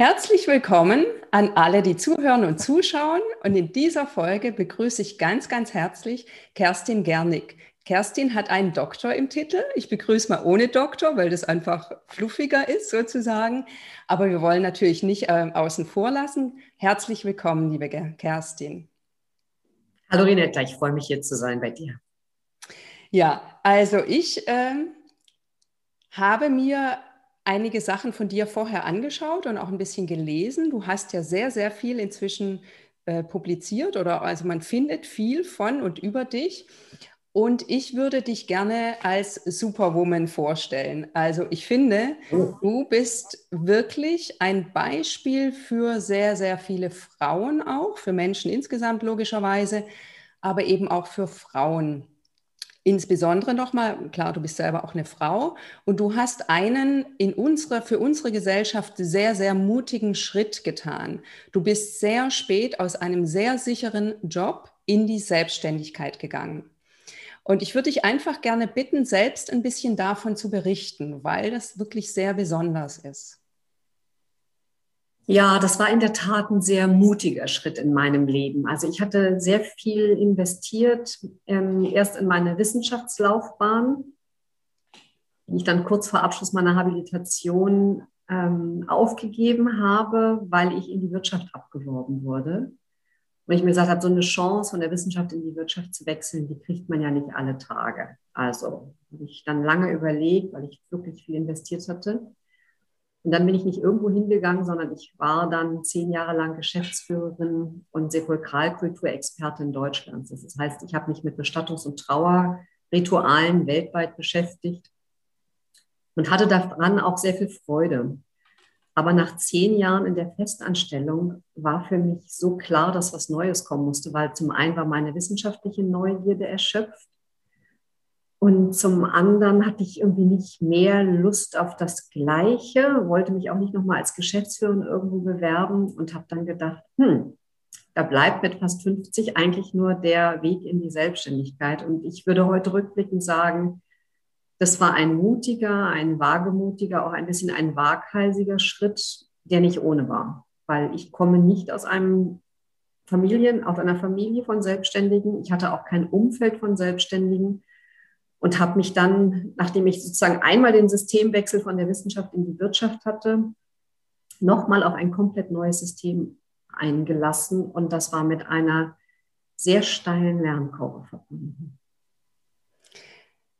Herzlich willkommen an alle, die zuhören und zuschauen. Und in dieser Folge begrüße ich ganz, ganz herzlich Kerstin Gernig. Kerstin hat einen Doktor im Titel. Ich begrüße mal ohne Doktor, weil das einfach fluffiger ist sozusagen. Aber wir wollen natürlich nicht äh, außen vor lassen. Herzlich willkommen, liebe Kerstin. Hallo Rinetta, ich freue mich hier zu sein bei dir. Ja, also ich äh, habe mir einige Sachen von dir vorher angeschaut und auch ein bisschen gelesen. Du hast ja sehr, sehr viel inzwischen äh, publiziert oder also man findet viel von und über dich. Und ich würde dich gerne als Superwoman vorstellen. Also ich finde, oh. du bist wirklich ein Beispiel für sehr, sehr viele Frauen auch, für Menschen insgesamt logischerweise, aber eben auch für Frauen. Insbesondere nochmal, klar, du bist selber auch eine Frau und du hast einen in unsere, für unsere Gesellschaft sehr, sehr mutigen Schritt getan. Du bist sehr spät aus einem sehr sicheren Job in die Selbstständigkeit gegangen. Und ich würde dich einfach gerne bitten, selbst ein bisschen davon zu berichten, weil das wirklich sehr besonders ist. Ja, das war in der Tat ein sehr mutiger Schritt in meinem Leben. Also ich hatte sehr viel investiert, ähm, erst in meine Wissenschaftslaufbahn, die ich dann kurz vor Abschluss meiner Habilitation ähm, aufgegeben habe, weil ich in die Wirtschaft abgeworben wurde. Und ich mir gesagt habe, so eine Chance von der Wissenschaft in die Wirtschaft zu wechseln, die kriegt man ja nicht alle Tage. Also habe ich dann lange überlegt, weil ich wirklich viel investiert hatte und dann bin ich nicht irgendwo hingegangen, sondern ich war dann zehn Jahre lang Geschäftsführerin und Sepulkralkulturexpertin Deutschlands. Das heißt, ich habe mich mit Bestattungs- und Trauerritualen weltweit beschäftigt und hatte daran auch sehr viel Freude. Aber nach zehn Jahren in der Festanstellung war für mich so klar, dass was Neues kommen musste, weil zum einen war meine wissenschaftliche Neugierde erschöpft und zum anderen hatte ich irgendwie nicht mehr Lust auf das Gleiche, wollte mich auch nicht nochmal als Geschäftsführerin irgendwo bewerben und habe dann gedacht, hm, da bleibt mit fast 50 eigentlich nur der Weg in die Selbstständigkeit. Und ich würde heute rückblickend sagen, das war ein mutiger, ein wagemutiger, auch ein bisschen ein waghalsiger Schritt, der nicht ohne war. Weil ich komme nicht aus einem Familien, aus einer Familie von Selbstständigen. Ich hatte auch kein Umfeld von Selbstständigen und habe mich dann, nachdem ich sozusagen einmal den Systemwechsel von der Wissenschaft in die Wirtschaft hatte, nochmal auf ein komplett neues System eingelassen. Und das war mit einer sehr steilen Lernkurve verbunden.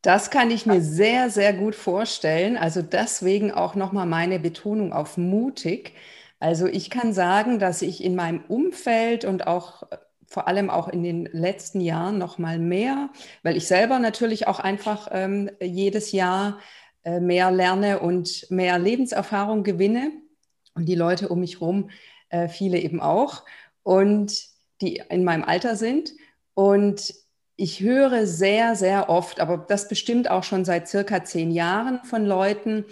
Das kann ich mir sehr, sehr gut vorstellen. Also deswegen auch nochmal meine Betonung auf mutig. Also ich kann sagen, dass ich in meinem Umfeld und auch vor allem auch in den letzten Jahren noch mal mehr, weil ich selber natürlich auch einfach ähm, jedes Jahr äh, mehr lerne und mehr Lebenserfahrung gewinne. Und die Leute um mich herum, äh, viele eben auch. Und die in meinem Alter sind. Und ich höre sehr, sehr oft, aber das bestimmt auch schon seit circa zehn Jahren von Leuten,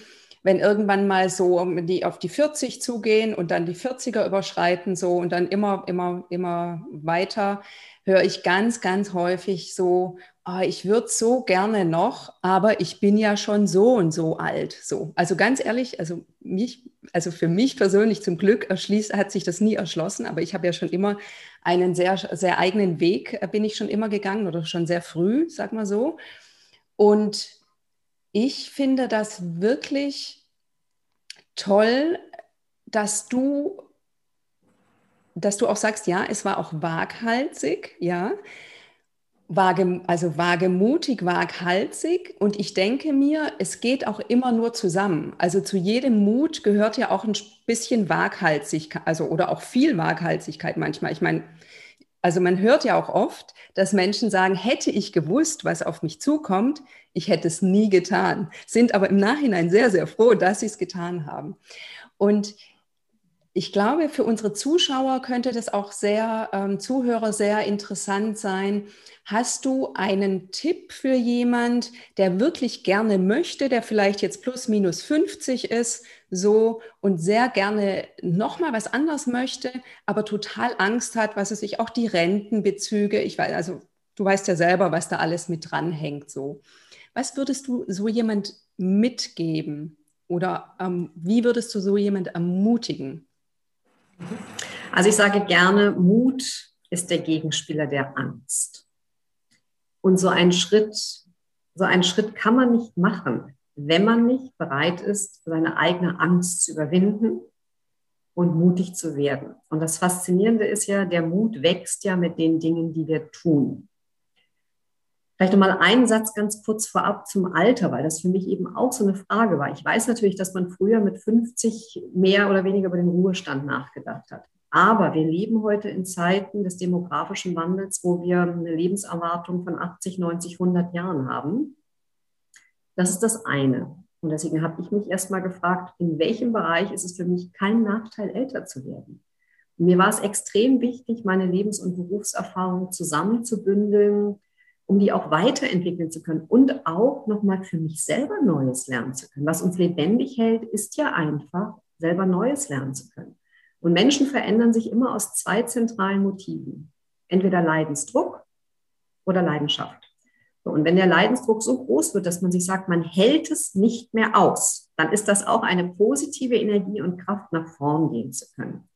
wenn irgendwann mal so die auf die 40 zugehen und dann die 40er überschreiten so und dann immer, immer, immer weiter, höre ich ganz, ganz häufig so, oh, ich würde so gerne noch, aber ich bin ja schon so und so alt. So. Also ganz ehrlich, also mich, also für mich persönlich zum Glück erschließt, hat sich das nie erschlossen, aber ich habe ja schon immer einen sehr, sehr eigenen Weg, äh, bin ich schon immer gegangen oder schon sehr früh, sag mal so. Und ich finde das wirklich toll, dass du, dass du auch sagst, ja, es war auch waghalsig, ja, Wage, also wagemutig, waghalsig. Und ich denke mir, es geht auch immer nur zusammen. Also zu jedem Mut gehört ja auch ein bisschen Waghalsigkeit, also oder auch viel Waghalsigkeit manchmal. Ich meine, also man hört ja auch oft, dass Menschen sagen, hätte ich gewusst, was auf mich zukommt, ich hätte es nie getan, sind aber im Nachhinein sehr, sehr froh, dass sie es getan haben. Und ich glaube, für unsere Zuschauer könnte das auch sehr, ähm, Zuhörer sehr interessant sein. Hast du einen Tipp für jemand, der wirklich gerne möchte, der vielleicht jetzt plus minus 50 ist, so und sehr gerne nochmal was anderes möchte, aber total Angst hat, was es sich auch die Rentenbezüge, ich weiß, also du weißt ja selber, was da alles mit dranhängt, so. Was würdest du so jemand mitgeben oder ähm, wie würdest du so jemand ermutigen? Also ich sage gerne, Mut ist der Gegenspieler der Angst. Und so ein Schritt, so einen Schritt kann man nicht machen, wenn man nicht bereit ist, seine eigene Angst zu überwinden und mutig zu werden. Und das Faszinierende ist ja, der Mut wächst ja mit den Dingen, die wir tun. Vielleicht nochmal einen Satz ganz kurz vorab zum Alter, weil das für mich eben auch so eine Frage war. Ich weiß natürlich, dass man früher mit 50 mehr oder weniger über den Ruhestand nachgedacht hat. Aber wir leben heute in Zeiten des demografischen Wandels, wo wir eine Lebenserwartung von 80, 90, 100 Jahren haben. Das ist das eine. Und deswegen habe ich mich erstmal gefragt, in welchem Bereich ist es für mich kein Nachteil, älter zu werden? Und mir war es extrem wichtig, meine Lebens- und Berufserfahrung zusammenzubündeln, um die auch weiterentwickeln zu können und auch nochmal für mich selber Neues lernen zu können. Was uns lebendig hält, ist ja einfach, selber Neues lernen zu können. Und Menschen verändern sich immer aus zwei zentralen Motiven. Entweder Leidensdruck oder Leidenschaft. Und wenn der Leidensdruck so groß wird, dass man sich sagt, man hält es nicht mehr aus, dann ist das auch eine positive Energie und Kraft, nach vorn gehen zu können.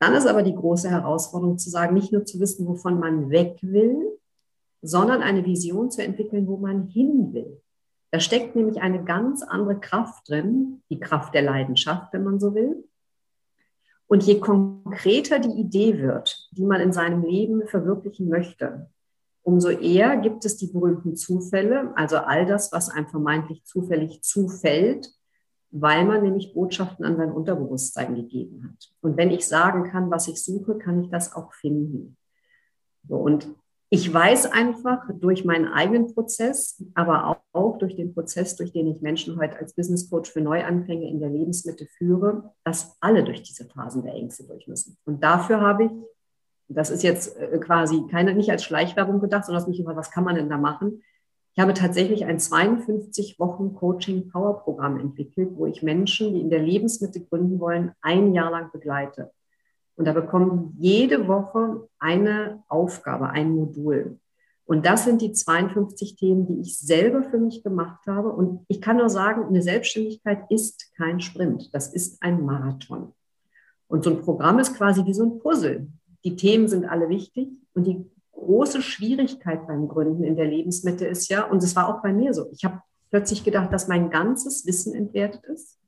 Dann ist aber die große Herausforderung zu sagen, nicht nur zu wissen, wovon man weg will, sondern eine Vision zu entwickeln, wo man hin will. Da steckt nämlich eine ganz andere Kraft drin, die Kraft der Leidenschaft, wenn man so will. Und je konkreter die Idee wird, die man in seinem Leben verwirklichen möchte, umso eher gibt es die berühmten Zufälle, also all das, was einem vermeintlich zufällig zufällt, weil man nämlich Botschaften an sein Unterbewusstsein gegeben hat. Und wenn ich sagen kann, was ich suche, kann ich das auch finden. So, und ich weiß einfach durch meinen eigenen Prozess, aber auch durch den Prozess, durch den ich Menschen heute als Business Coach für Neuanfänge in der Lebensmitte führe, dass alle durch diese Phasen der Ängste durch müssen. Und dafür habe ich, das ist jetzt äh, quasi keine, nicht als Schleichwerbung gedacht, sondern mich immer, was kann man denn da machen? Ich habe tatsächlich ein 52 Wochen Coaching Power Programm entwickelt, wo ich Menschen, die in der Lebensmitte gründen wollen, ein Jahr lang begleite. Und da bekommen jede Woche eine Aufgabe, ein Modul. Und das sind die 52 Themen, die ich selber für mich gemacht habe. Und ich kann nur sagen, eine Selbstständigkeit ist kein Sprint. Das ist ein Marathon. Und so ein Programm ist quasi wie so ein Puzzle. Die Themen sind alle wichtig. Und die große Schwierigkeit beim Gründen in der Lebensmitte ist ja, und es war auch bei mir so, ich habe plötzlich gedacht, dass mein ganzes Wissen entwertet ist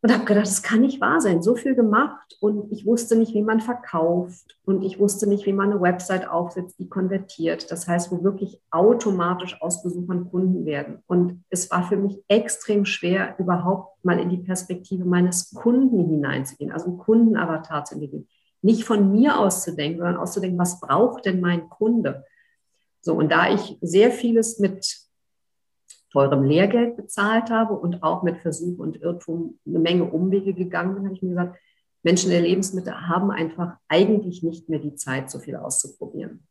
und habe gedacht, das kann nicht wahr sein. So viel gemacht und ich wusste nicht, wie man verkauft und ich wusste nicht, wie man eine Website aufsetzt, die konvertiert. Das heißt, wo wirklich automatisch aus Besuchern Kunden werden. Und es war für mich extrem schwer, überhaupt mal in die Perspektive meines Kunden hineinzugehen, also einen Kundenavatar zu entwickeln. Nicht von mir auszudenken, sondern auszudenken, was braucht denn mein Kunde? So, und da ich sehr vieles mit teurem Lehrgeld bezahlt habe und auch mit Versuch und Irrtum eine Menge Umwege gegangen bin, habe ich mir gesagt, Menschen der Lebensmittel haben einfach eigentlich nicht mehr die Zeit, so viel auszuprobieren.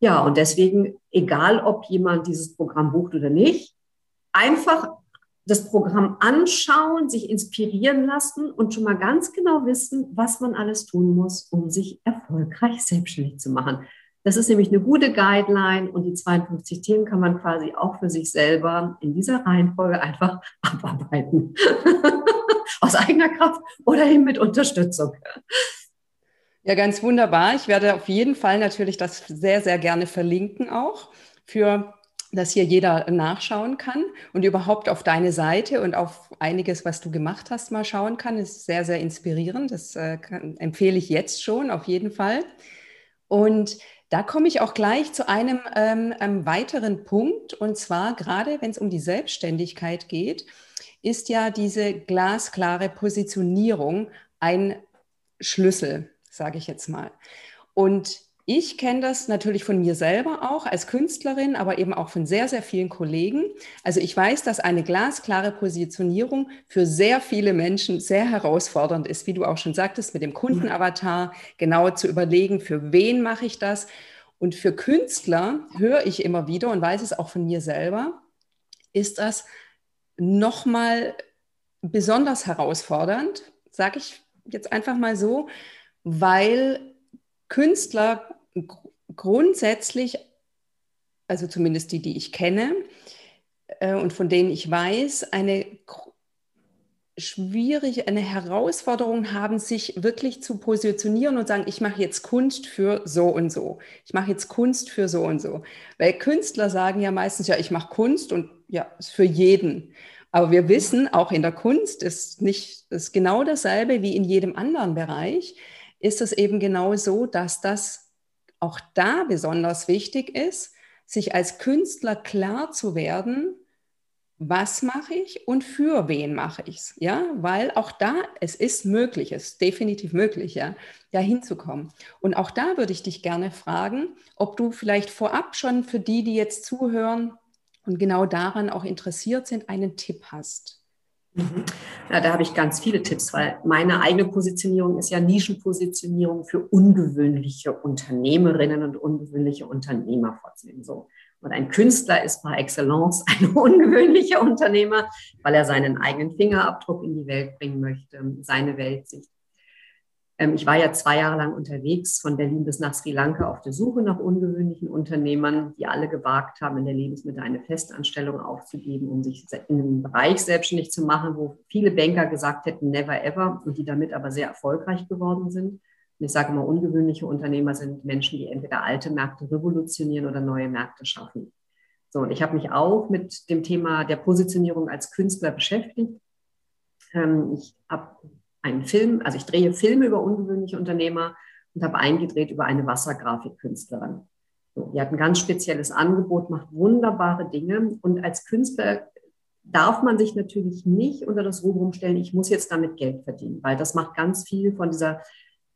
Ja, und deswegen, egal ob jemand dieses Programm bucht oder nicht, einfach das Programm anschauen, sich inspirieren lassen und schon mal ganz genau wissen, was man alles tun muss, um sich erfolgreich selbstständig zu machen. Das ist nämlich eine gute Guideline und die 52 Themen kann man quasi auch für sich selber in dieser Reihenfolge einfach abarbeiten. Aus eigener Kraft oder eben mit Unterstützung. Ja, ganz wunderbar. Ich werde auf jeden Fall natürlich das sehr, sehr gerne verlinken auch für dass hier jeder nachschauen kann und überhaupt auf deine Seite und auf einiges, was du gemacht hast, mal schauen kann. Das ist sehr, sehr inspirierend. Das äh, kann, empfehle ich jetzt schon auf jeden Fall. Und da komme ich auch gleich zu einem, ähm, einem weiteren Punkt. Und zwar gerade, wenn es um die Selbstständigkeit geht, ist ja diese glasklare Positionierung ein Schlüssel, sage ich jetzt mal. Und ich kenne das natürlich von mir selber auch als Künstlerin, aber eben auch von sehr, sehr vielen Kollegen. Also ich weiß, dass eine glasklare Positionierung für sehr viele Menschen sehr herausfordernd ist, wie du auch schon sagtest, mit dem Kundenavatar genau zu überlegen, für wen mache ich das. Und für Künstler höre ich immer wieder und weiß es auch von mir selber, ist das nochmal besonders herausfordernd, sage ich jetzt einfach mal so, weil Künstler grundsätzlich, also zumindest die, die ich kenne äh, und von denen ich weiß, eine schwierig, eine Herausforderung haben, sich wirklich zu positionieren und sagen, ich mache jetzt Kunst für so und so. Ich mache jetzt Kunst für so und so. Weil Künstler sagen ja meistens, ja, ich mache Kunst und ja, ist für jeden. Aber wir wissen, auch in der Kunst ist nicht ist genau dasselbe wie in jedem anderen Bereich, ist es eben genau so, dass das auch da besonders wichtig ist, sich als Künstler klar zu werden, was mache ich und für wen mache ich es, ja, weil auch da, es ist möglich, es ist definitiv möglich, ja, da hinzukommen. Und auch da würde ich dich gerne fragen, ob du vielleicht vorab schon für die, die jetzt zuhören und genau daran auch interessiert sind, einen Tipp hast. Mhm. Ja, da habe ich ganz viele Tipps, weil meine eigene Positionierung ist ja Nischenpositionierung für ungewöhnliche Unternehmerinnen und ungewöhnliche Unternehmer vorzunehmen. So. Und ein Künstler ist par excellence ein ungewöhnlicher Unternehmer, weil er seinen eigenen Fingerabdruck in die Welt bringen möchte, seine Weltsicht. Ähm, ich war ja zwei Jahre lang unterwegs, von Berlin bis nach Sri Lanka, auf der Suche nach ungewöhnlichen Unternehmern, die alle gewagt haben, in der Lebensmittel eine Festanstellung aufzugeben, um sich in einem Bereich selbstständig zu machen, wo viele Banker gesagt hätten, never ever, und die damit aber sehr erfolgreich geworden sind. Und ich sage immer, ungewöhnliche Unternehmer sind Menschen, die entweder alte Märkte revolutionieren oder neue Märkte schaffen. So, und ich habe mich auch mit dem Thema der Positionierung als Künstler beschäftigt. Ähm, ich habe einen Film, also ich drehe Filme über ungewöhnliche Unternehmer und habe eingedreht über eine Wassergrafikkünstlerin. So, die hat ein ganz spezielles Angebot, macht wunderbare Dinge und als Künstler darf man sich natürlich nicht unter das Rubrum stellen, ich muss jetzt damit Geld verdienen, weil das macht ganz viel von dieser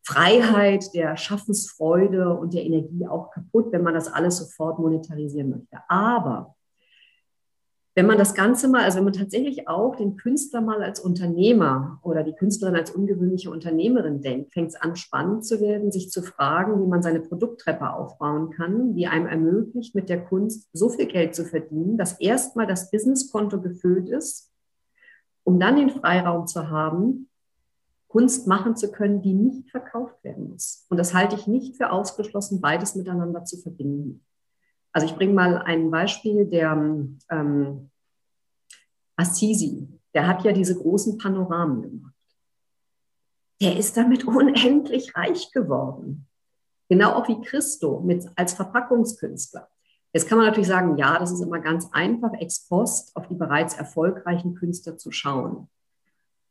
Freiheit, der Schaffensfreude und der Energie auch kaputt, wenn man das alles sofort monetarisieren möchte. Aber wenn man das Ganze mal, also wenn man tatsächlich auch den Künstler mal als Unternehmer oder die Künstlerin als ungewöhnliche Unternehmerin denkt, fängt es an, spannend zu werden, sich zu fragen, wie man seine Produkttreppe aufbauen kann, die einem ermöglicht, mit der Kunst so viel Geld zu verdienen, dass erstmal das Businesskonto gefüllt ist, um dann den Freiraum zu haben, Kunst machen zu können, die nicht verkauft werden muss. Und das halte ich nicht für ausgeschlossen, beides miteinander zu verbinden. Also ich bringe mal ein Beispiel, der ähm, Assisi, der hat ja diese großen Panoramen gemacht. Der ist damit unendlich reich geworden. Genau auch wie Christo mit, als Verpackungskünstler. Jetzt kann man natürlich sagen, ja, das ist immer ganz einfach, ex post auf die bereits erfolgreichen Künstler zu schauen.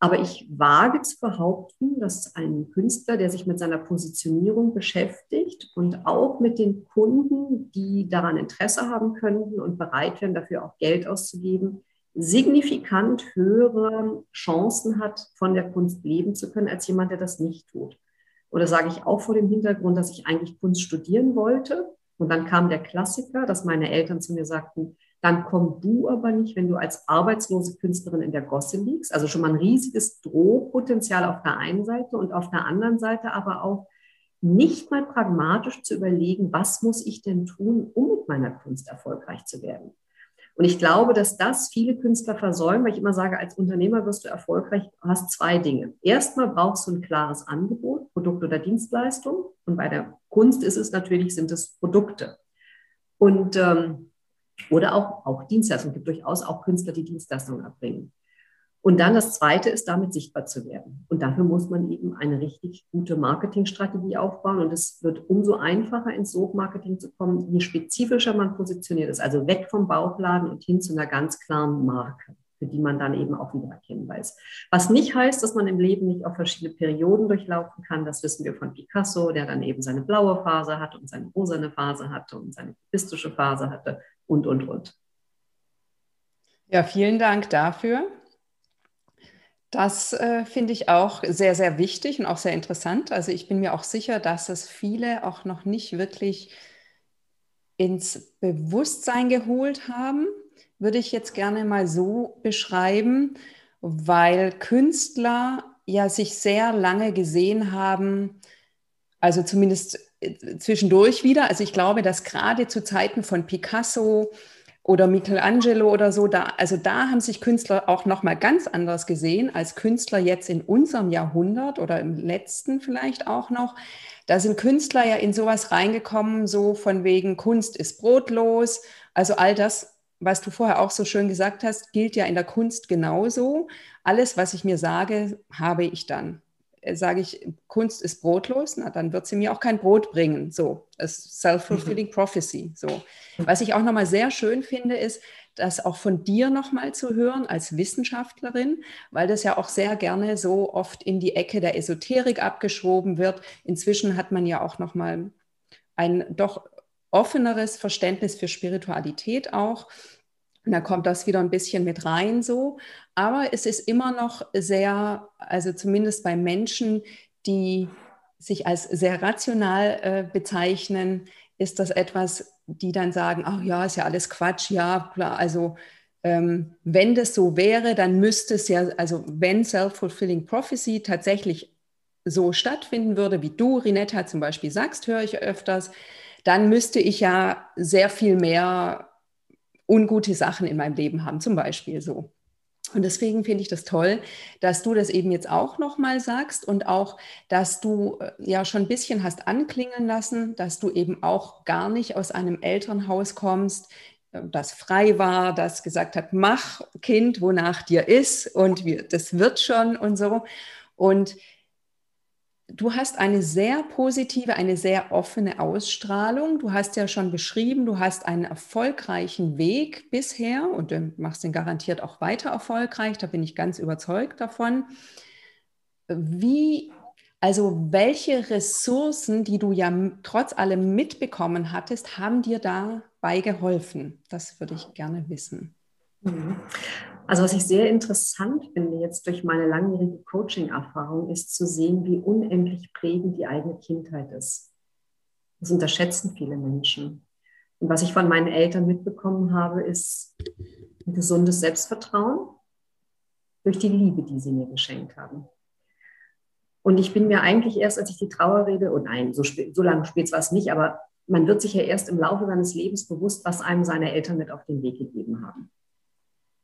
Aber ich wage zu behaupten, dass ein Künstler, der sich mit seiner Positionierung beschäftigt und auch mit den Kunden, die daran Interesse haben könnten und bereit wären, dafür auch Geld auszugeben, signifikant höhere Chancen hat, von der Kunst leben zu können, als jemand, der das nicht tut. Oder sage ich auch vor dem Hintergrund, dass ich eigentlich Kunst studieren wollte. Und dann kam der Klassiker, dass meine Eltern zu mir sagten, dann komm du aber nicht, wenn du als arbeitslose Künstlerin in der Gosse liegst. Also schon mal ein riesiges Drohpotenzial auf der einen Seite und auf der anderen Seite aber auch nicht mal pragmatisch zu überlegen, was muss ich denn tun, um mit meiner Kunst erfolgreich zu werden. Und ich glaube, dass das viele Künstler versäumen, weil ich immer sage, als Unternehmer wirst du erfolgreich, du hast zwei Dinge. Erstmal brauchst du ein klares Angebot, Produkt oder Dienstleistung. Und bei der Kunst ist es natürlich, sind es Produkte. Und ähm, oder auch, auch Dienstleistungen. Es gibt durchaus auch Künstler, die Dienstleistungen erbringen. Und dann das Zweite ist, damit sichtbar zu werden. Und dafür muss man eben eine richtig gute Marketingstrategie aufbauen. Und es wird umso einfacher, ins Sogmarketing zu kommen, je spezifischer man positioniert ist. Also weg vom Bauchladen und hin zu einer ganz klaren Marke, für die man dann eben auch wieder erkennbar ist. Was nicht heißt, dass man im Leben nicht auch verschiedene Perioden durchlaufen kann. Das wissen wir von Picasso, der dann eben seine blaue Phase hatte und seine rosane Phase hatte und seine kubistische Phase hatte und, und, und. Ja, vielen Dank dafür. Das äh, finde ich auch sehr, sehr wichtig und auch sehr interessant. Also ich bin mir auch sicher, dass es viele auch noch nicht wirklich ins Bewusstsein geholt haben, würde ich jetzt gerne mal so beschreiben, weil Künstler ja sich sehr lange gesehen haben, also zumindest zwischendurch wieder. Also ich glaube, dass gerade zu Zeiten von Picasso oder Michelangelo oder so, da, also da haben sich Künstler auch noch mal ganz anders gesehen als Künstler jetzt in unserem Jahrhundert oder im letzten vielleicht auch noch. Da sind Künstler ja in sowas reingekommen, so von wegen Kunst ist brotlos. Also all das was du vorher auch so schön gesagt hast, gilt ja in der Kunst genauso. Alles, was ich mir sage, habe ich dann. Äh, sage ich, Kunst ist brotlos, na, dann wird sie mir auch kein Brot bringen. So, self-fulfilling mhm. prophecy. So. Was ich auch nochmal sehr schön finde, ist, das auch von dir nochmal zu hören als Wissenschaftlerin, weil das ja auch sehr gerne so oft in die Ecke der Esoterik abgeschoben wird. Inzwischen hat man ja auch nochmal ein doch offeneres Verständnis für Spiritualität auch. Und da kommt das wieder ein bisschen mit rein so. Aber es ist immer noch sehr, also zumindest bei Menschen, die sich als sehr rational äh, bezeichnen, ist das etwas, die dann sagen, ach ja, ist ja alles Quatsch, ja, klar, also ähm, wenn das so wäre, dann müsste es ja, also wenn Self-Fulfilling Prophecy tatsächlich so stattfinden würde, wie du, Rinetta, zum Beispiel sagst, höre ich öfters, dann müsste ich ja sehr viel mehr ungute Sachen in meinem Leben haben, zum Beispiel so. Und deswegen finde ich das toll, dass du das eben jetzt auch nochmal sagst und auch, dass du äh, ja schon ein bisschen hast anklingen lassen, dass du eben auch gar nicht aus einem Elternhaus kommst, äh, das frei war, das gesagt hat, mach Kind, wonach dir ist und wir, das wird schon und so. Und Du hast eine sehr positive, eine sehr offene Ausstrahlung. Du hast ja schon beschrieben, du hast einen erfolgreichen Weg bisher und du machst den garantiert auch weiter erfolgreich. Da bin ich ganz überzeugt davon. Wie, also welche Ressourcen, die du ja trotz allem mitbekommen hattest, haben dir dabei geholfen? Das würde ich gerne wissen. Also was ich sehr interessant finde jetzt durch meine langjährige Coaching-Erfahrung, ist zu sehen, wie unendlich prägend die eigene Kindheit ist. Das unterschätzen viele Menschen. Und was ich von meinen Eltern mitbekommen habe, ist ein gesundes Selbstvertrauen durch die Liebe, die sie mir geschenkt haben. Und ich bin mir eigentlich erst, als ich die Trauerrede, und oh nein, so, so lange spät war es nicht, aber man wird sich ja erst im Laufe seines Lebens bewusst, was einem seine Eltern mit auf den Weg gegeben haben.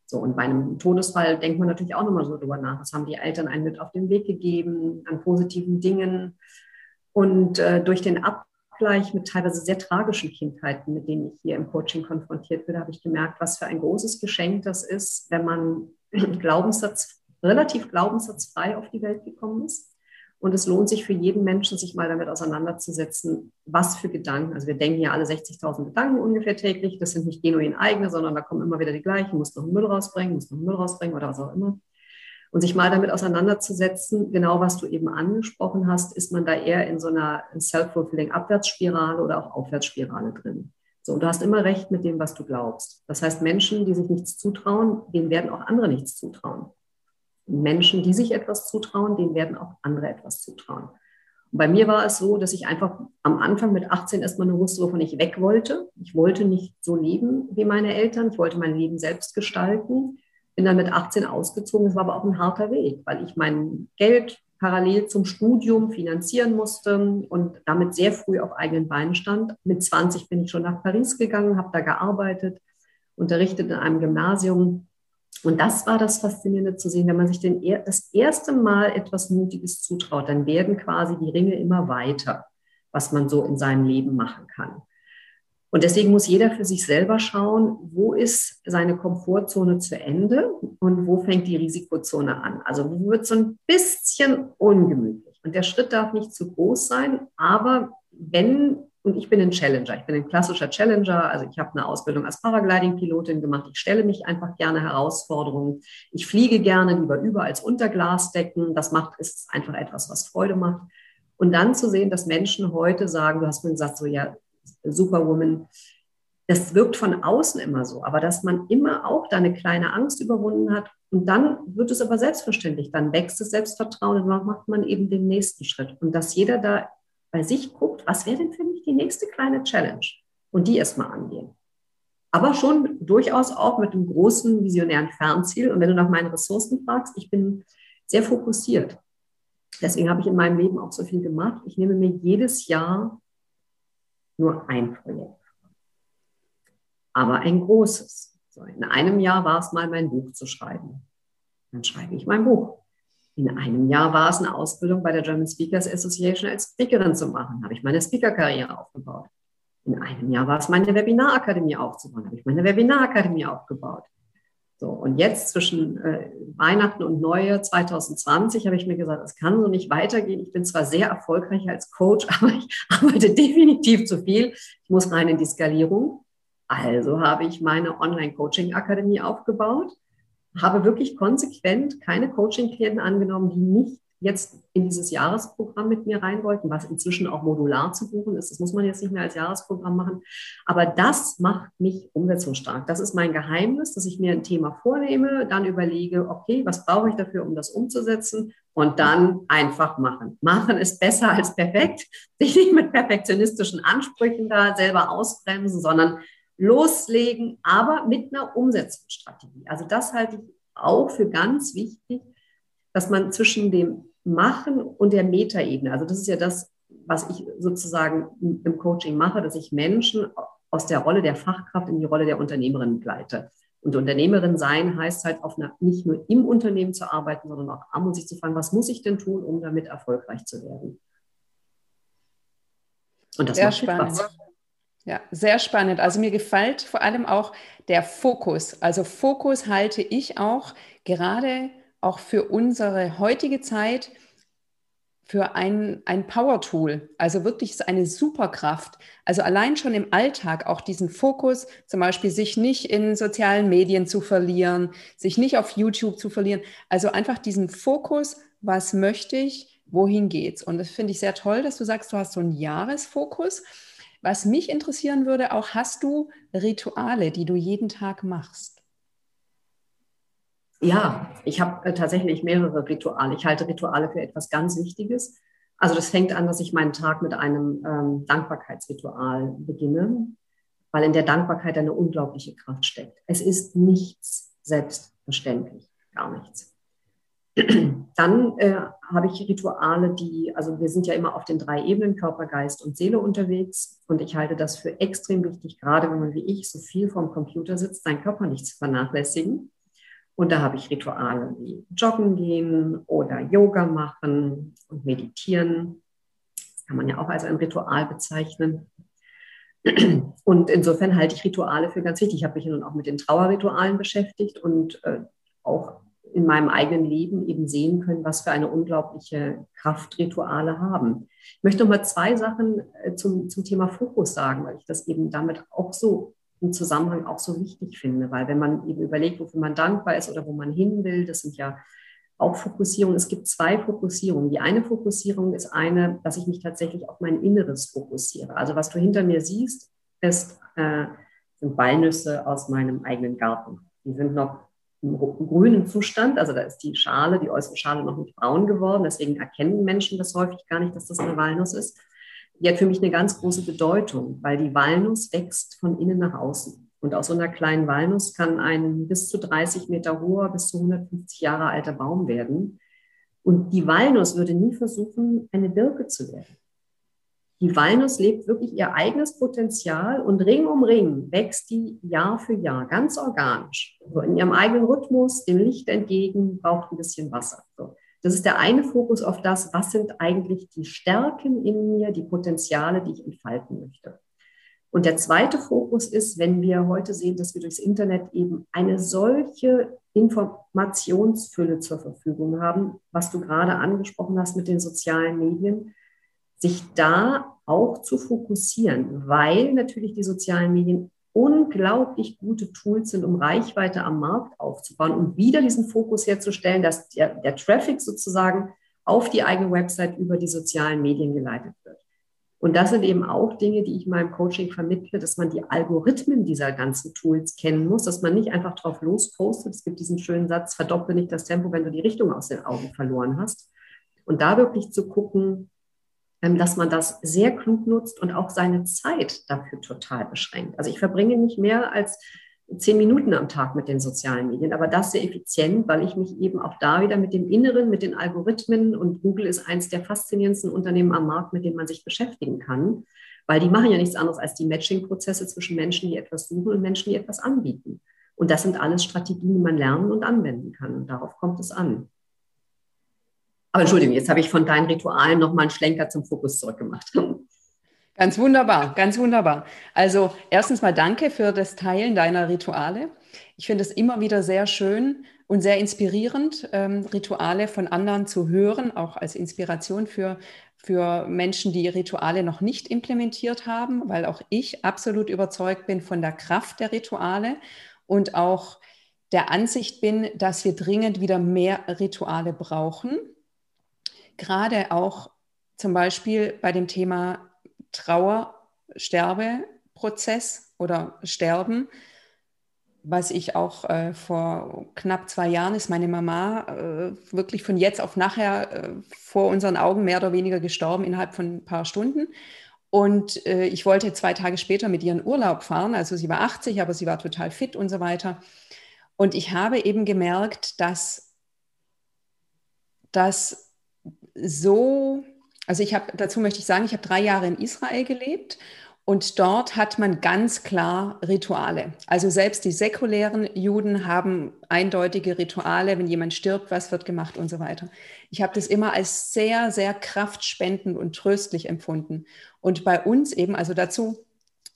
So, und bei einem Todesfall denkt man natürlich auch nochmal so drüber nach. Was haben die Eltern einen mit auf den Weg gegeben an positiven Dingen? Und äh, durch den Abgleich mit teilweise sehr tragischen Kindheiten, mit denen ich hier im Coaching konfrontiert bin, habe ich gemerkt, was für ein großes Geschenk das ist, wenn man Glaubenssatz, relativ glaubenssatzfrei auf die Welt gekommen ist und es lohnt sich für jeden Menschen, sich mal damit auseinanderzusetzen, was für Gedanken, also wir denken ja alle 60.000 Gedanken ungefähr täglich, das sind nicht genuin eigene, sondern da kommen immer wieder die gleichen, muss noch Müll rausbringen, muss noch Müll rausbringen oder was auch immer. Und sich mal damit auseinanderzusetzen, genau was du eben angesprochen hast, ist man da eher in so einer self-fulfilling Abwärtsspirale oder auch Aufwärtsspirale drin. So, und du hast immer recht mit dem, was du glaubst. Das heißt, Menschen, die sich nichts zutrauen, denen werden auch andere nichts zutrauen. Menschen, die sich etwas zutrauen, denen werden auch andere etwas zutrauen. Und bei mir war es so, dass ich einfach am Anfang mit 18 erstmal nur wusste, wovon ich weg wollte. Ich wollte nicht so leben wie meine Eltern. Ich wollte mein Leben selbst gestalten. Bin dann mit 18 ausgezogen. Es war aber auch ein harter Weg, weil ich mein Geld parallel zum Studium finanzieren musste und damit sehr früh auf eigenen Beinen stand. Mit 20 bin ich schon nach Paris gegangen, habe da gearbeitet, unterrichtet in einem Gymnasium und das war das Faszinierende zu sehen, wenn man sich den, das erste Mal etwas Mutiges zutraut, dann werden quasi die Ringe immer weiter, was man so in seinem Leben machen kann. Und deswegen muss jeder für sich selber schauen, wo ist seine Komfortzone zu Ende und wo fängt die Risikozone an. Also wo wird so ein bisschen ungemütlich. Und der Schritt darf nicht zu groß sein, aber wenn und ich bin ein Challenger. Ich bin ein klassischer Challenger. Also ich habe eine Ausbildung als Paragliding-Pilotin gemacht. Ich stelle mich einfach gerne Herausforderungen. Ich fliege gerne lieber über als unter Glasdecken. Das macht, ist einfach etwas, was Freude macht. Und dann zu sehen, dass Menschen heute sagen, du hast mir gesagt, so ja, Superwoman, das wirkt von außen immer so, aber dass man immer auch da eine kleine Angst überwunden hat und dann wird es aber selbstverständlich, dann wächst das Selbstvertrauen und dann macht man eben den nächsten Schritt. Und dass jeder da bei sich guckt, was wäre denn für mich die nächste kleine Challenge und die erstmal angehen. Aber schon durchaus auch mit einem großen visionären Fernziel. Und wenn du nach meinen Ressourcen fragst, ich bin sehr fokussiert. Deswegen habe ich in meinem Leben auch so viel gemacht. Ich nehme mir jedes Jahr nur ein Projekt. Aber ein großes. So, in einem Jahr war es mal, mein Buch zu schreiben. Dann schreibe ich mein Buch. In einem Jahr war es eine Ausbildung bei der German Speakers Association als Speakerin zu machen. Habe ich meine Speaker-Karriere aufgebaut. In einem Jahr war es meine Webinarakademie aufzubauen. habe ich meine Webinarakademie aufgebaut. So, und jetzt zwischen äh, Weihnachten und Neue 2020 habe ich mir gesagt, es kann so nicht weitergehen. Ich bin zwar sehr erfolgreich als Coach, aber ich arbeite definitiv zu viel. Ich muss rein in die Skalierung. Also habe ich meine Online-Coaching-Akademie aufgebaut, habe wirklich konsequent keine Coaching-Klienten angenommen, die nicht jetzt in dieses Jahresprogramm mit mir rein wollten, was inzwischen auch modular zu buchen ist. Das muss man jetzt nicht mehr als Jahresprogramm machen. Aber das macht mich umsetzungsstark. Das ist mein Geheimnis, dass ich mir ein Thema vornehme, dann überlege, okay, was brauche ich dafür, um das umzusetzen? Und dann einfach machen. Machen ist besser als perfekt. Sich nicht mit perfektionistischen Ansprüchen da selber ausbremsen, sondern loslegen, aber mit einer Umsetzungsstrategie. Also das halte ich auch für ganz wichtig, dass man zwischen dem Machen und der Metaebene, also das ist ja das, was ich sozusagen im Coaching mache, dass ich Menschen aus der Rolle der Fachkraft in die Rolle der Unternehmerin begleite. Und Unternehmerin sein heißt halt auf einer, nicht nur im Unternehmen zu arbeiten, sondern auch am und sich zu fragen, was muss ich denn tun, um damit erfolgreich zu werden? Und das Sehr macht spannend. Spaß. Ja, sehr spannend. Also mir gefällt vor allem auch der Fokus. Also Fokus halte ich auch gerade auch für unsere heutige Zeit für ein, ein Power-Tool, also wirklich eine Superkraft. Also allein schon im Alltag auch diesen Fokus, zum Beispiel sich nicht in sozialen Medien zu verlieren, sich nicht auf YouTube zu verlieren. Also einfach diesen Fokus, was möchte ich, wohin geht's? Und das finde ich sehr toll, dass du sagst, du hast so einen Jahresfokus. Was mich interessieren würde, auch hast du Rituale, die du jeden Tag machst? Ja, ich habe äh, tatsächlich mehrere Rituale. Ich halte Rituale für etwas ganz Wichtiges. Also das fängt an, dass ich meinen Tag mit einem ähm, Dankbarkeitsritual beginne, weil in der Dankbarkeit eine unglaubliche Kraft steckt. Es ist nichts selbstverständlich, gar nichts. Dann äh, habe ich Rituale, die, also wir sind ja immer auf den drei Ebenen, Körper, Geist und Seele unterwegs. Und ich halte das für extrem wichtig, gerade wenn man wie ich so viel vorm Computer sitzt, seinen Körper nicht zu vernachlässigen. Und da habe ich Rituale wie Joggen gehen oder Yoga machen und meditieren. Das kann man ja auch als ein Ritual bezeichnen. Und insofern halte ich Rituale für ganz wichtig. Ich habe mich nun auch mit den Trauerritualen beschäftigt und äh, auch in meinem eigenen Leben eben sehen können, was für eine unglaubliche Kraft Rituale haben. Ich möchte noch mal zwei Sachen äh, zum, zum Thema Fokus sagen, weil ich das eben damit auch so im Zusammenhang auch so wichtig finde, weil wenn man eben überlegt, wofür man dankbar ist oder wo man hin will, das sind ja auch Fokussierungen. Es gibt zwei Fokussierungen. Die eine Fokussierung ist eine, dass ich mich tatsächlich auf mein Inneres fokussiere. Also was du hinter mir siehst, ist, äh, sind Walnüsse aus meinem eigenen Garten. Die sind noch im grünen Zustand, also da ist die Schale, die äußere Schale noch nicht braun geworden. Deswegen erkennen Menschen das häufig gar nicht, dass das eine Walnuss ist die hat für mich eine ganz große Bedeutung, weil die Walnuss wächst von innen nach außen. Und aus so einer kleinen Walnuss kann ein bis zu 30 Meter hoher, bis zu 150 Jahre alter Baum werden. Und die Walnuss würde nie versuchen, eine Birke zu werden. Die Walnuss lebt wirklich ihr eigenes Potenzial und Ring um Ring wächst die Jahr für Jahr ganz organisch. So in ihrem eigenen Rhythmus, dem Licht entgegen, braucht ein bisschen Wasser. So. Das ist der eine Fokus auf das, was sind eigentlich die Stärken in mir, die Potenziale, die ich entfalten möchte. Und der zweite Fokus ist, wenn wir heute sehen, dass wir durchs Internet eben eine solche Informationsfülle zur Verfügung haben, was du gerade angesprochen hast mit den sozialen Medien, sich da auch zu fokussieren, weil natürlich die sozialen Medien unglaublich gute Tools sind, um Reichweite am Markt aufzubauen und wieder diesen Fokus herzustellen, dass der, der Traffic sozusagen auf die eigene Website über die sozialen Medien geleitet wird. Und das sind eben auch Dinge, die ich in meinem Coaching vermittle, dass man die Algorithmen dieser ganzen Tools kennen muss, dass man nicht einfach drauf lospostet. Es gibt diesen schönen Satz, verdopple nicht das Tempo, wenn du die Richtung aus den Augen verloren hast. Und da wirklich zu gucken, dass man das sehr klug nutzt und auch seine Zeit dafür total beschränkt. Also ich verbringe nicht mehr als zehn Minuten am Tag mit den sozialen Medien, aber das sehr effizient, weil ich mich eben auch da wieder mit dem Inneren, mit den Algorithmen und Google ist eins der faszinierendsten Unternehmen am Markt, mit denen man sich beschäftigen kann, weil die machen ja nichts anderes als die Matching-Prozesse zwischen Menschen, die etwas suchen und Menschen, die etwas anbieten. Und das sind alles Strategien, die man lernen und anwenden kann. Und darauf kommt es an. Aber Entschuldigung, jetzt habe ich von deinen Ritualen nochmal einen Schlenker zum Fokus zurückgemacht. Ganz wunderbar, ganz wunderbar. Also erstens mal danke für das Teilen deiner Rituale. Ich finde es immer wieder sehr schön und sehr inspirierend, ähm, Rituale von anderen zu hören, auch als Inspiration für, für Menschen, die Rituale noch nicht implementiert haben, weil auch ich absolut überzeugt bin von der Kraft der Rituale und auch der Ansicht bin, dass wir dringend wieder mehr Rituale brauchen. Gerade auch zum Beispiel bei dem Thema Trauer, Sterbeprozess oder Sterben. Was ich auch äh, vor knapp zwei Jahren ist meine Mama äh, wirklich von jetzt auf nachher äh, vor unseren Augen mehr oder weniger gestorben innerhalb von ein paar Stunden. Und äh, ich wollte zwei Tage später mit ihr in Urlaub fahren. Also sie war 80, aber sie war total fit und so weiter. Und ich habe eben gemerkt, dass das so also ich habe, dazu möchte ich sagen, ich habe drei Jahre in Israel gelebt und dort hat man ganz klar Rituale. Also selbst die säkulären Juden haben eindeutige Rituale, wenn jemand stirbt, was wird gemacht und so weiter. Ich habe das immer als sehr, sehr kraftspendend und tröstlich empfunden. Und bei uns eben, also dazu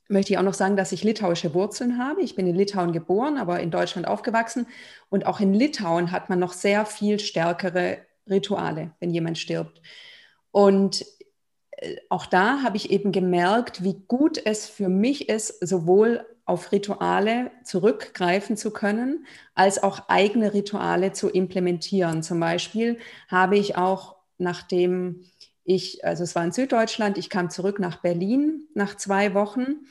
möchte ich auch noch sagen, dass ich litauische Wurzeln habe. Ich bin in Litauen geboren, aber in Deutschland aufgewachsen. Und auch in Litauen hat man noch sehr viel stärkere Rituale, wenn jemand stirbt. Und äh, auch da habe ich eben gemerkt, wie gut es für mich ist, sowohl auf Rituale zurückgreifen zu können, als auch eigene Rituale zu implementieren. Zum Beispiel habe ich auch, nachdem ich, also es war in Süddeutschland, ich kam zurück nach Berlin nach zwei Wochen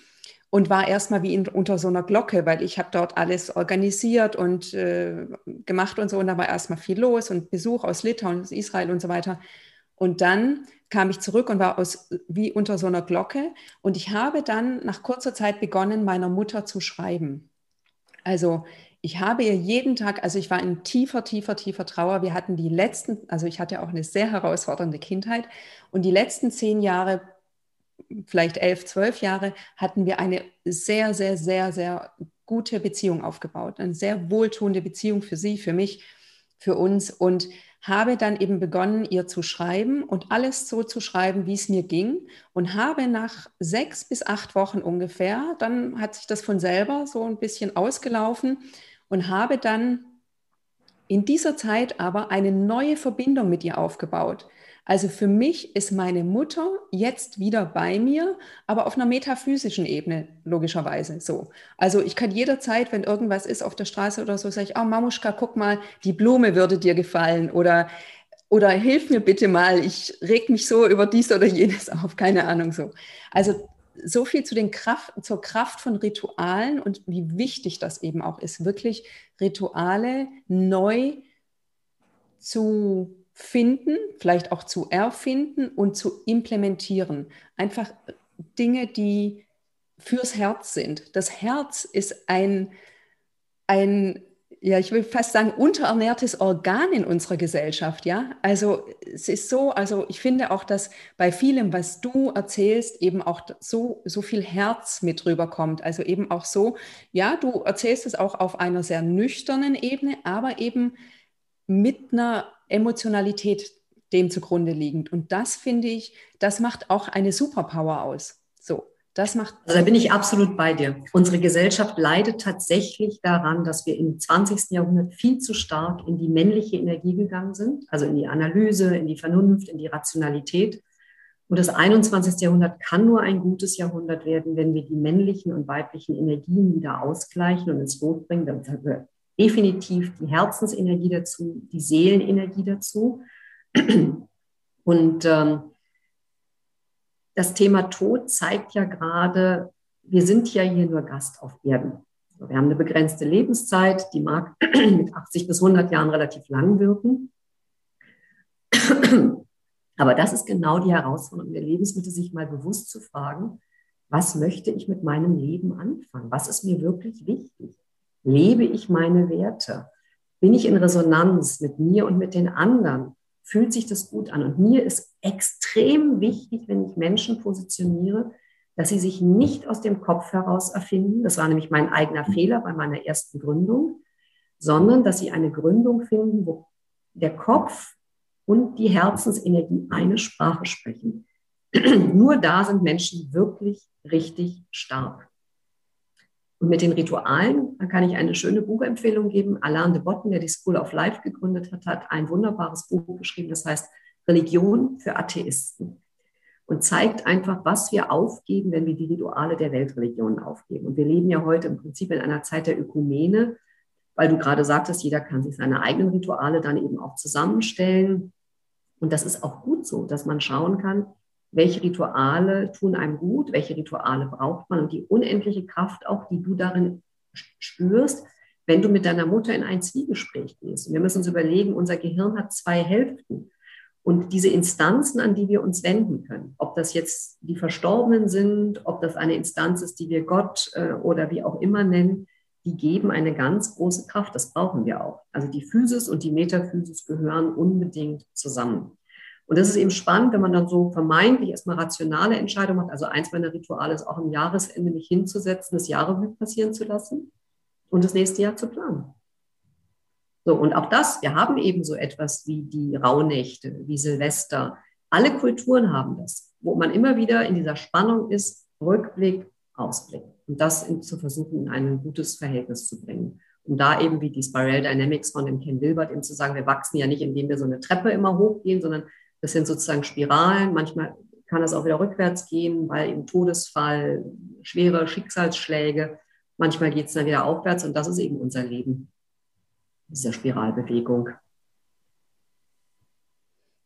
und war erstmal wie in, unter so einer Glocke, weil ich habe dort alles organisiert und äh, gemacht und so und da war erstmal viel los und Besuch aus Litauen, aus Israel und so weiter. Und dann kam ich zurück und war aus, wie unter so einer Glocke. Und ich habe dann nach kurzer Zeit begonnen, meiner Mutter zu schreiben. Also ich habe ihr jeden Tag, also ich war in tiefer, tiefer, tiefer Trauer. Wir hatten die letzten, also ich hatte auch eine sehr herausfordernde Kindheit. Und die letzten zehn Jahre, vielleicht elf, zwölf Jahre, hatten wir eine sehr, sehr, sehr, sehr gute Beziehung aufgebaut. Eine sehr wohltuende Beziehung für sie, für mich, für uns. Und habe dann eben begonnen, ihr zu schreiben und alles so zu schreiben, wie es mir ging und habe nach sechs bis acht Wochen ungefähr, dann hat sich das von selber so ein bisschen ausgelaufen und habe dann in dieser Zeit aber eine neue Verbindung mit ihr aufgebaut. Also für mich ist meine Mutter jetzt wieder bei mir, aber auf einer metaphysischen Ebene, logischerweise so. Also ich kann jederzeit, wenn irgendwas ist auf der Straße oder so, sage ich, oh Mamuschka, guck mal, die Blume würde dir gefallen oder oder hilf mir bitte mal, ich reg mich so über dies oder jenes auf, keine Ahnung so. Also so viel zu den Kraft, zur Kraft von Ritualen und wie wichtig das eben auch ist, wirklich Rituale neu zu finden, vielleicht auch zu erfinden und zu implementieren. Einfach Dinge, die fürs Herz sind. Das Herz ist ein, ein ja, ich will fast sagen, unterernährtes Organ in unserer Gesellschaft, ja. Also es ist so, also ich finde auch, dass bei vielem, was du erzählst, eben auch so, so viel Herz mit rüberkommt. Also eben auch so, ja, du erzählst es auch auf einer sehr nüchternen Ebene, aber eben mit einer Emotionalität dem zugrunde liegend. Und das finde ich, das macht auch eine Superpower aus. So, das macht. Also da bin ich absolut bei dir. Unsere Gesellschaft leidet tatsächlich daran, dass wir im 20. Jahrhundert viel zu stark in die männliche Energie gegangen sind, also in die Analyse, in die Vernunft, in die Rationalität. Und das 21. Jahrhundert kann nur ein gutes Jahrhundert werden, wenn wir die männlichen und weiblichen Energien wieder ausgleichen und ins Boot bringen. Damit definitiv die Herzensenergie dazu, die Seelenenergie dazu. Und ähm, das Thema Tod zeigt ja gerade, wir sind ja hier nur Gast auf Erden. Wir haben eine begrenzte Lebenszeit, die mag mit 80 bis 100 Jahren relativ lang wirken. Aber das ist genau die Herausforderung der Lebensmittel, sich mal bewusst zu fragen, was möchte ich mit meinem Leben anfangen? Was ist mir wirklich wichtig? Lebe ich meine Werte? Bin ich in Resonanz mit mir und mit den anderen? Fühlt sich das gut an? Und mir ist extrem wichtig, wenn ich Menschen positioniere, dass sie sich nicht aus dem Kopf heraus erfinden. Das war nämlich mein eigener Fehler bei meiner ersten Gründung, sondern dass sie eine Gründung finden, wo der Kopf und die Herzensenergie eine Sprache sprechen. Nur da sind Menschen wirklich richtig stark. Und mit den Ritualen, da kann ich eine schöne Buchempfehlung geben. Alain de Botten, der die School of Life gegründet hat, hat ein wunderbares Buch geschrieben, das heißt Religion für Atheisten. Und zeigt einfach, was wir aufgeben, wenn wir die Rituale der Weltreligionen aufgeben. Und wir leben ja heute im Prinzip in einer Zeit der Ökumene, weil du gerade sagtest, jeder kann sich seine eigenen Rituale dann eben auch zusammenstellen. Und das ist auch gut so, dass man schauen kann, welche Rituale tun einem gut, welche Rituale braucht man und die unendliche Kraft auch, die du darin spürst, wenn du mit deiner Mutter in ein Zwiegespräch gehst. Und wir müssen uns überlegen, unser Gehirn hat zwei Hälften. Und diese Instanzen, an die wir uns wenden können, ob das jetzt die Verstorbenen sind, ob das eine Instanz ist, die wir Gott äh, oder wie auch immer nennen, die geben eine ganz große Kraft. Das brauchen wir auch. Also die Physis und die Metaphysis gehören unbedingt zusammen. Und das ist eben spannend, wenn man dann so vermeintlich erstmal rationale Entscheidungen macht. Also eins meiner Rituale ist auch am Jahresende mich hinzusetzen, das Jahrrevue passieren zu lassen und das nächste Jahr zu planen. So, und auch das, wir haben eben so etwas wie die Rauhnächte, wie Silvester. Alle Kulturen haben das, wo man immer wieder in dieser Spannung ist, Rückblick, Ausblick. Und das in, zu versuchen, in ein gutes Verhältnis zu bringen. Um da eben wie die Spiral Dynamics von dem Ken Wilbert eben zu sagen, wir wachsen ja nicht, indem wir so eine Treppe immer hochgehen, sondern das sind sozusagen Spiralen. Manchmal kann das auch wieder rückwärts gehen, weil im Todesfall, schwere Schicksalsschläge, manchmal geht es dann wieder aufwärts und das ist eben unser Leben, diese Spiralbewegung.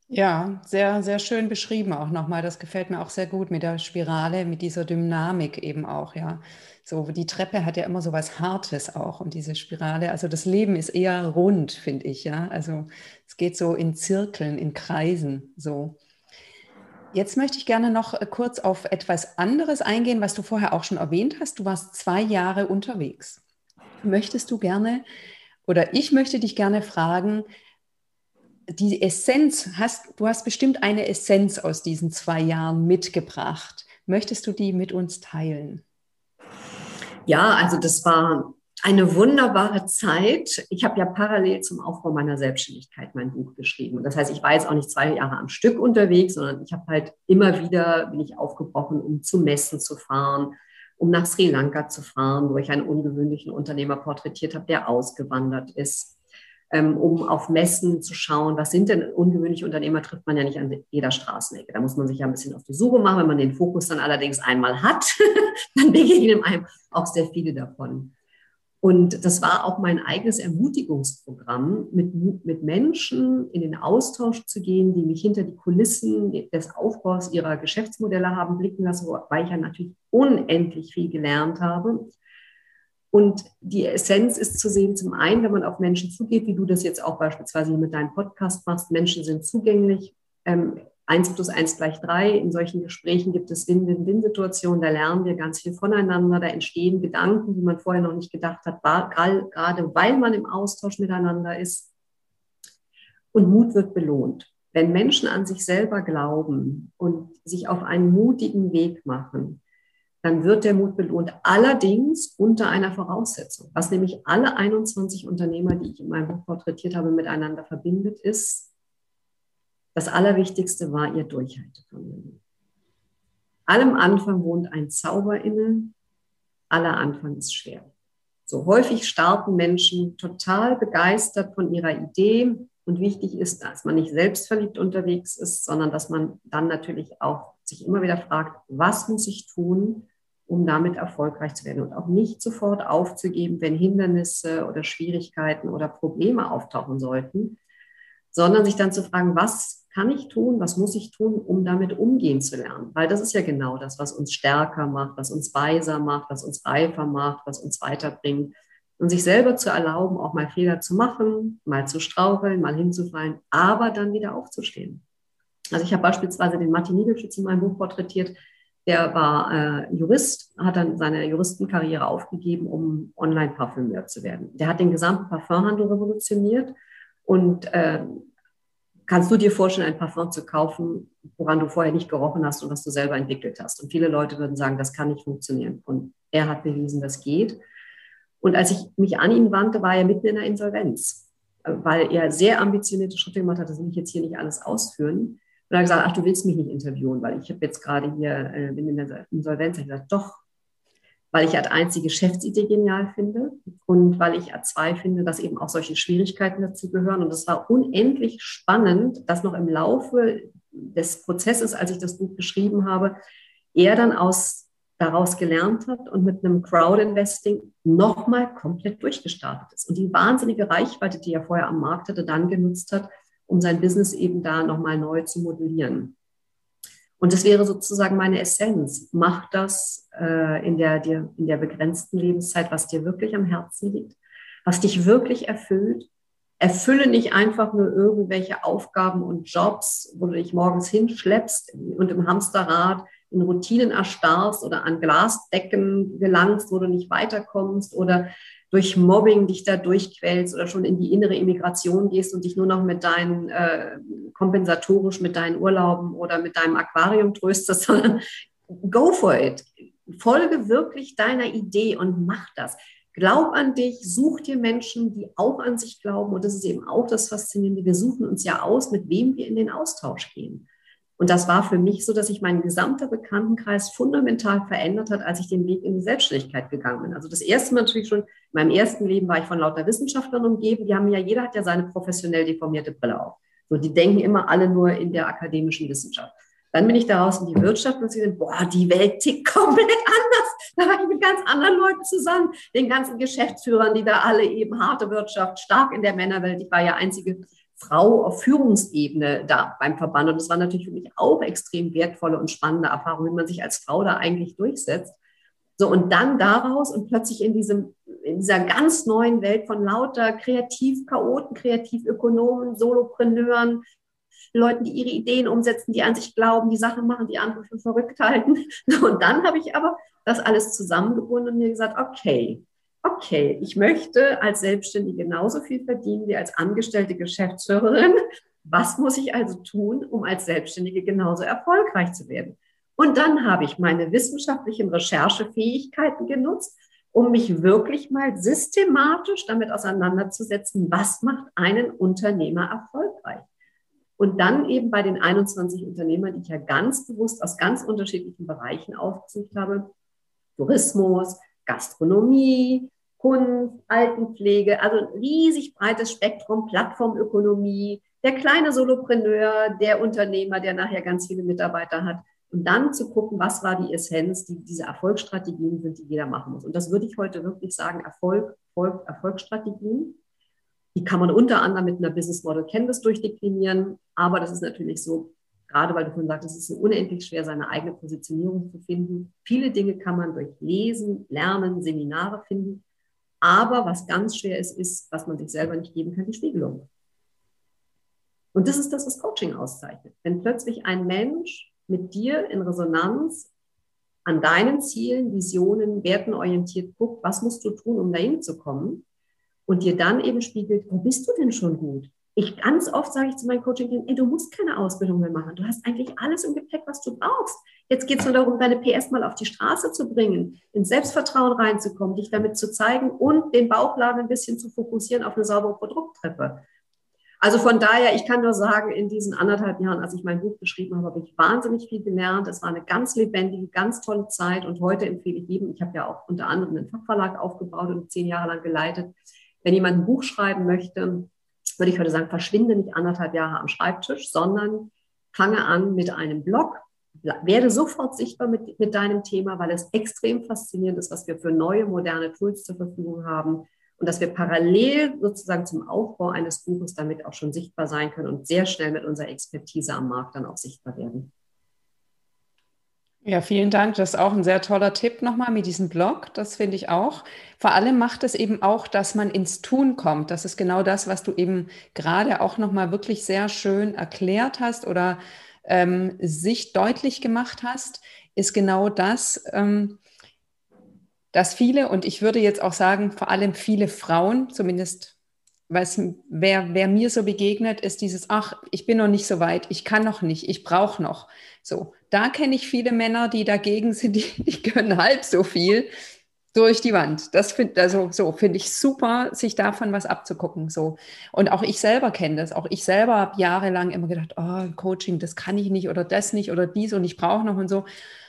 Ja, sehr, sehr schön beschrieben auch nochmal. Das gefällt mir auch sehr gut mit der Spirale, mit dieser Dynamik eben auch, ja. So, die Treppe hat ja immer so was Hartes auch und diese Spirale, also das Leben ist eher rund, finde ich, ja. Also es geht so in Zirkeln, in Kreisen, so. Jetzt möchte ich gerne noch äh, kurz auf etwas anderes eingehen, was du vorher auch schon erwähnt hast. Du warst zwei Jahre unterwegs. Möchtest du gerne oder ich möchte dich gerne fragen, die Essenz, hast, du hast bestimmt eine Essenz aus diesen zwei Jahren mitgebracht. Möchtest du die mit uns teilen? Ja, also das war eine wunderbare Zeit. Ich habe ja parallel zum Aufbau meiner Selbstständigkeit mein Buch geschrieben. Das heißt, ich war jetzt auch nicht zwei Jahre am Stück unterwegs, sondern ich habe halt immer wieder, bin ich aufgebrochen, um zu Messen zu fahren, um nach Sri Lanka zu fahren, wo ich einen ungewöhnlichen Unternehmer porträtiert habe, der ausgewandert ist um auf Messen zu schauen, was sind denn ungewöhnliche Unternehmer, trifft man ja nicht an jeder Straßenecke. Da muss man sich ja ein bisschen auf die Suche machen. Wenn man den Fokus dann allerdings einmal hat, dann begegnen einem auch sehr viele davon. Und das war auch mein eigenes Ermutigungsprogramm, mit, mit Menschen in den Austausch zu gehen, die mich hinter die Kulissen des Aufbaus ihrer Geschäftsmodelle haben blicken lassen, weil ich ja natürlich unendlich viel gelernt habe und die Essenz ist zu sehen, zum einen, wenn man auf Menschen zugeht, wie du das jetzt auch beispielsweise mit deinem Podcast machst, Menschen sind zugänglich. Ähm, 1 plus 1 gleich 3. In solchen Gesprächen gibt es Win-Win-Win-Situationen, da lernen wir ganz viel voneinander, da entstehen Gedanken, die man vorher noch nicht gedacht hat, gerade weil man im Austausch miteinander ist. Und Mut wird belohnt. Wenn Menschen an sich selber glauben und sich auf einen mutigen Weg machen, dann wird der Mut belohnt. Allerdings unter einer Voraussetzung. Was nämlich alle 21 Unternehmer, die ich in meinem Buch porträtiert habe, miteinander verbindet, ist, das Allerwichtigste war ihr Durchhaltevermögen. Allem Anfang wohnt ein Zauber inne, aller Anfang ist schwer. So häufig starten Menschen total begeistert von ihrer Idee. Und wichtig ist, dass man nicht selbstverliebt unterwegs ist, sondern dass man dann natürlich auch sich immer wieder fragt, was muss ich tun, um damit erfolgreich zu werden und auch nicht sofort aufzugeben, wenn Hindernisse oder Schwierigkeiten oder Probleme auftauchen sollten, sondern sich dann zu fragen, was kann ich tun, was muss ich tun, um damit umgehen zu lernen? Weil das ist ja genau das, was uns stärker macht, was uns weiser macht, was uns reifer macht, was uns weiterbringt. Und sich selber zu erlauben, auch mal Fehler zu machen, mal zu straucheln, mal hinzufallen, aber dann wieder aufzustehen. Also ich habe beispielsweise den Martin Niedelschütz in meinem Buch porträtiert, der war äh, Jurist, hat dann seine Juristenkarriere aufgegeben, um Online-Parfümeur zu werden. Der hat den gesamten Parfumhandel revolutioniert und äh, kannst du dir vorstellen, ein Parfum zu kaufen, woran du vorher nicht gerochen hast und was du selber entwickelt hast. Und viele Leute würden sagen, das kann nicht funktionieren. Und er hat bewiesen, das geht. Und als ich mich an ihn wandte, war er mitten in der Insolvenz, weil er sehr ambitionierte Schritte gemacht hat. Das will ich jetzt hier nicht alles ausführen. Er hat gesagt, ach, du willst mich nicht interviewen, weil ich habe jetzt gerade hier, äh, bin in der Insolvenz. Ich gesagt, doch, weil ich als einzige die Geschäftsidee genial finde und weil ich als zwei finde, dass eben auch solche Schwierigkeiten dazu gehören. Und es war unendlich spannend, dass noch im Laufe des Prozesses, als ich das Buch geschrieben habe, er dann aus, daraus gelernt hat und mit einem Crowd-Investing nochmal komplett durchgestartet ist. Und die wahnsinnige Reichweite, die er vorher am Markt hatte, dann genutzt hat, um sein Business eben da nochmal neu zu modellieren. Und das wäre sozusagen meine Essenz. Mach das äh, in, der, dir, in der begrenzten Lebenszeit, was dir wirklich am Herzen liegt, was dich wirklich erfüllt. Erfülle nicht einfach nur irgendwelche Aufgaben und Jobs, wo du dich morgens hinschleppst und im Hamsterrad in Routinen erstarrst oder an Glasdecken gelangst, wo du nicht weiterkommst oder durch Mobbing dich da durchquälst oder schon in die innere Immigration gehst und dich nur noch mit deinen, äh, kompensatorisch mit deinen Urlauben oder mit deinem Aquarium tröstest, sondern go for it. Folge wirklich deiner Idee und mach das. Glaub an dich, such dir Menschen, die auch an sich glauben. Und das ist eben auch das Faszinierende. Wir suchen uns ja aus, mit wem wir in den Austausch gehen. Und das war für mich so, dass sich mein gesamter Bekanntenkreis fundamental verändert hat, als ich den Weg in die Selbstständigkeit gegangen bin. Also das erste Mal natürlich schon, in meinem ersten Leben war ich von lauter Wissenschaftlern umgeben. Die haben ja, jeder hat ja seine professionell deformierte Brille auf. So, die denken immer alle nur in der akademischen Wissenschaft. Dann bin ich daraus in die Wirtschaft und sie sind, boah, die Welt tickt komplett anders. Da war ich mit ganz anderen Leuten zusammen, den ganzen Geschäftsführern, die da alle eben harte Wirtschaft, stark in der Männerwelt. Ich war ja einzige Frau auf Führungsebene da beim Verband. Und das war natürlich für mich auch extrem wertvolle und spannende Erfahrung, wie man sich als Frau da eigentlich durchsetzt. So, und dann daraus und plötzlich in diesem, in dieser ganz neuen Welt von lauter Kreativ-Chaoten, Kreativökonomen, Solopreneuren, Leuten, die ihre Ideen umsetzen, die an sich glauben, die Sachen machen, die andere für verrückt halten. Und dann habe ich aber das alles zusammengebunden und mir gesagt, okay, okay, ich möchte als Selbstständige genauso viel verdienen wie als angestellte Geschäftsführerin. Was muss ich also tun, um als Selbstständige genauso erfolgreich zu werden? Und dann habe ich meine wissenschaftlichen Recherchefähigkeiten genutzt, um mich wirklich mal systematisch damit auseinanderzusetzen, was macht einen Unternehmer erfolgreich. Und dann eben bei den 21 Unternehmern, die ich ja ganz bewusst aus ganz unterschiedlichen Bereichen aufgesucht habe, Tourismus, Gastronomie, Kunst, Altenpflege, also ein riesig breites Spektrum, Plattformökonomie, der kleine Solopreneur, der Unternehmer, der nachher ganz viele Mitarbeiter hat. Und dann zu gucken, was war die Essenz, die diese Erfolgsstrategien sind, die jeder machen muss. Und das würde ich heute wirklich sagen, Erfolg, Erfolg Erfolgsstrategien. Die kann man unter anderem mit einer Business Model Canvas durchdeklinieren. Aber das ist natürlich so, gerade weil du vorhin sagst, es ist unendlich schwer, seine eigene Positionierung zu finden. Viele Dinge kann man durch Lesen, Lernen, Seminare finden. Aber was ganz schwer ist, ist, was man sich selber nicht geben kann, die Spiegelung. Und das ist das, was Coaching auszeichnet. Wenn plötzlich ein Mensch mit dir in Resonanz an deinen Zielen, Visionen, Werten orientiert guckt, was musst du tun, um dahin zu kommen und dir dann eben spiegelt, wo bist du denn schon gut? Ich ganz oft sage ich zu meinen Coaching, ey, du musst keine Ausbildung mehr machen. Du hast eigentlich alles im Gepäck, was du brauchst. Jetzt geht es nur darum, deine PS mal auf die Straße zu bringen, ins Selbstvertrauen reinzukommen, dich damit zu zeigen und den Bauchladen ein bisschen zu fokussieren auf eine saubere Produkttreppe. Also von daher, ich kann nur sagen, in diesen anderthalb Jahren, als ich mein Buch geschrieben habe, habe ich wahnsinnig viel gelernt. Es war eine ganz lebendige, ganz tolle Zeit. Und heute empfehle ich jedem, ich habe ja auch unter anderem einen Fachverlag aufgebaut und zehn Jahre lang geleitet. Wenn jemand ein Buch schreiben möchte, würde ich heute sagen, verschwinde nicht anderthalb Jahre am Schreibtisch, sondern fange an mit einem Blog, werde sofort sichtbar mit, mit deinem Thema, weil es extrem faszinierend ist, was wir für neue, moderne Tools zur Verfügung haben und dass wir parallel sozusagen zum Aufbau eines Buches damit auch schon sichtbar sein können und sehr schnell mit unserer Expertise am Markt dann auch sichtbar werden. Ja, vielen Dank. Das ist auch ein sehr toller Tipp nochmal mit diesem Blog. Das finde ich auch. Vor allem macht es eben auch, dass man ins Tun kommt. Das ist genau das, was du eben gerade auch nochmal wirklich sehr schön erklärt hast oder ähm, sich deutlich gemacht hast, ist genau das, ähm, dass viele, und ich würde jetzt auch sagen, vor allem viele Frauen, zumindest was, wer, wer mir so begegnet, ist dieses, ach, ich bin noch nicht so weit, ich kann noch nicht, ich brauche noch. So, da kenne ich viele Männer, die dagegen sind, die, die können halb so viel. Durch die Wand. Das finde also so finde ich super, sich davon was abzugucken. So. Und auch ich selber kenne das. Auch ich selber habe jahrelang immer gedacht, oh, Coaching, das kann ich nicht oder das nicht oder dies und ich brauche noch und so.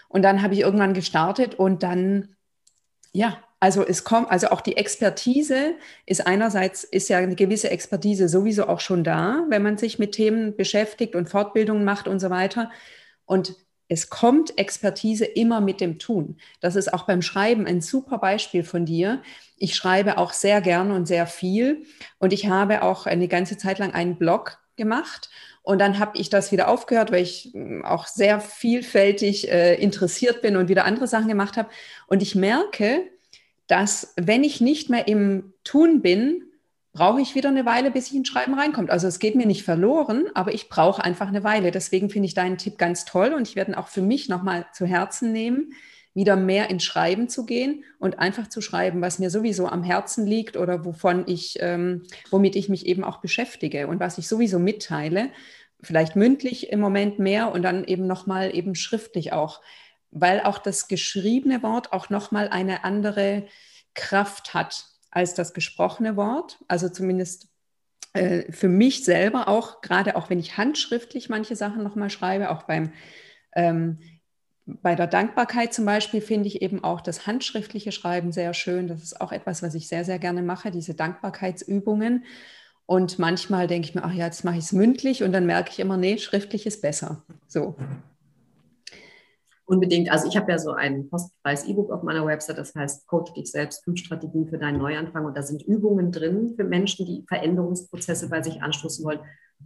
Und dann habe ich irgendwann gestartet und dann, ja, also es kommt, also auch die Expertise ist einerseits, ist ja eine gewisse Expertise sowieso auch schon da, wenn man sich mit Themen beschäftigt und Fortbildungen macht und so weiter. Und es kommt Expertise immer mit dem Tun. Das ist auch beim Schreiben ein super Beispiel von dir. Ich schreibe auch sehr gerne und sehr viel. Und ich habe auch eine ganze Zeit lang einen Blog gemacht. Und dann habe ich das wieder aufgehört, weil ich hm, auch sehr vielfältig äh, interessiert bin und wieder andere Sachen gemacht habe. Und ich merke, dass wenn ich nicht mehr im Tun bin, brauche ich wieder eine Weile, bis ich ins Schreiben reinkommt. Also es geht mir nicht verloren, aber ich brauche einfach eine Weile. Deswegen finde ich deinen Tipp ganz toll und ich werde ihn auch für mich nochmal zu Herzen nehmen, wieder mehr ins Schreiben zu gehen und einfach zu schreiben, was mir sowieso am Herzen liegt oder wovon ich, ähm, womit ich mich eben auch beschäftige und was ich sowieso mitteile. Vielleicht mündlich im Moment mehr und dann eben nochmal eben schriftlich auch, weil auch das geschriebene Wort auch nochmal eine andere Kraft hat als das gesprochene Wort. Also zumindest äh, für mich selber auch, gerade auch wenn ich handschriftlich manche Sachen nochmal schreibe, auch beim ähm, bei der Dankbarkeit zum Beispiel finde ich eben auch das handschriftliche Schreiben sehr schön. Das ist auch etwas, was ich sehr, sehr gerne mache, diese Dankbarkeitsübungen. Und manchmal denke ich mir, ach ja, jetzt mache ich es mündlich und dann merke ich immer, nee, schriftlich ist besser. So unbedingt, also ich habe ja so ein kostenfreies E-Book auf meiner Website, das heißt Coach dich selbst, fünf Strategien für deinen Neuanfang. Und da sind Übungen drin für Menschen, die Veränderungsprozesse bei sich anstoßen wollen.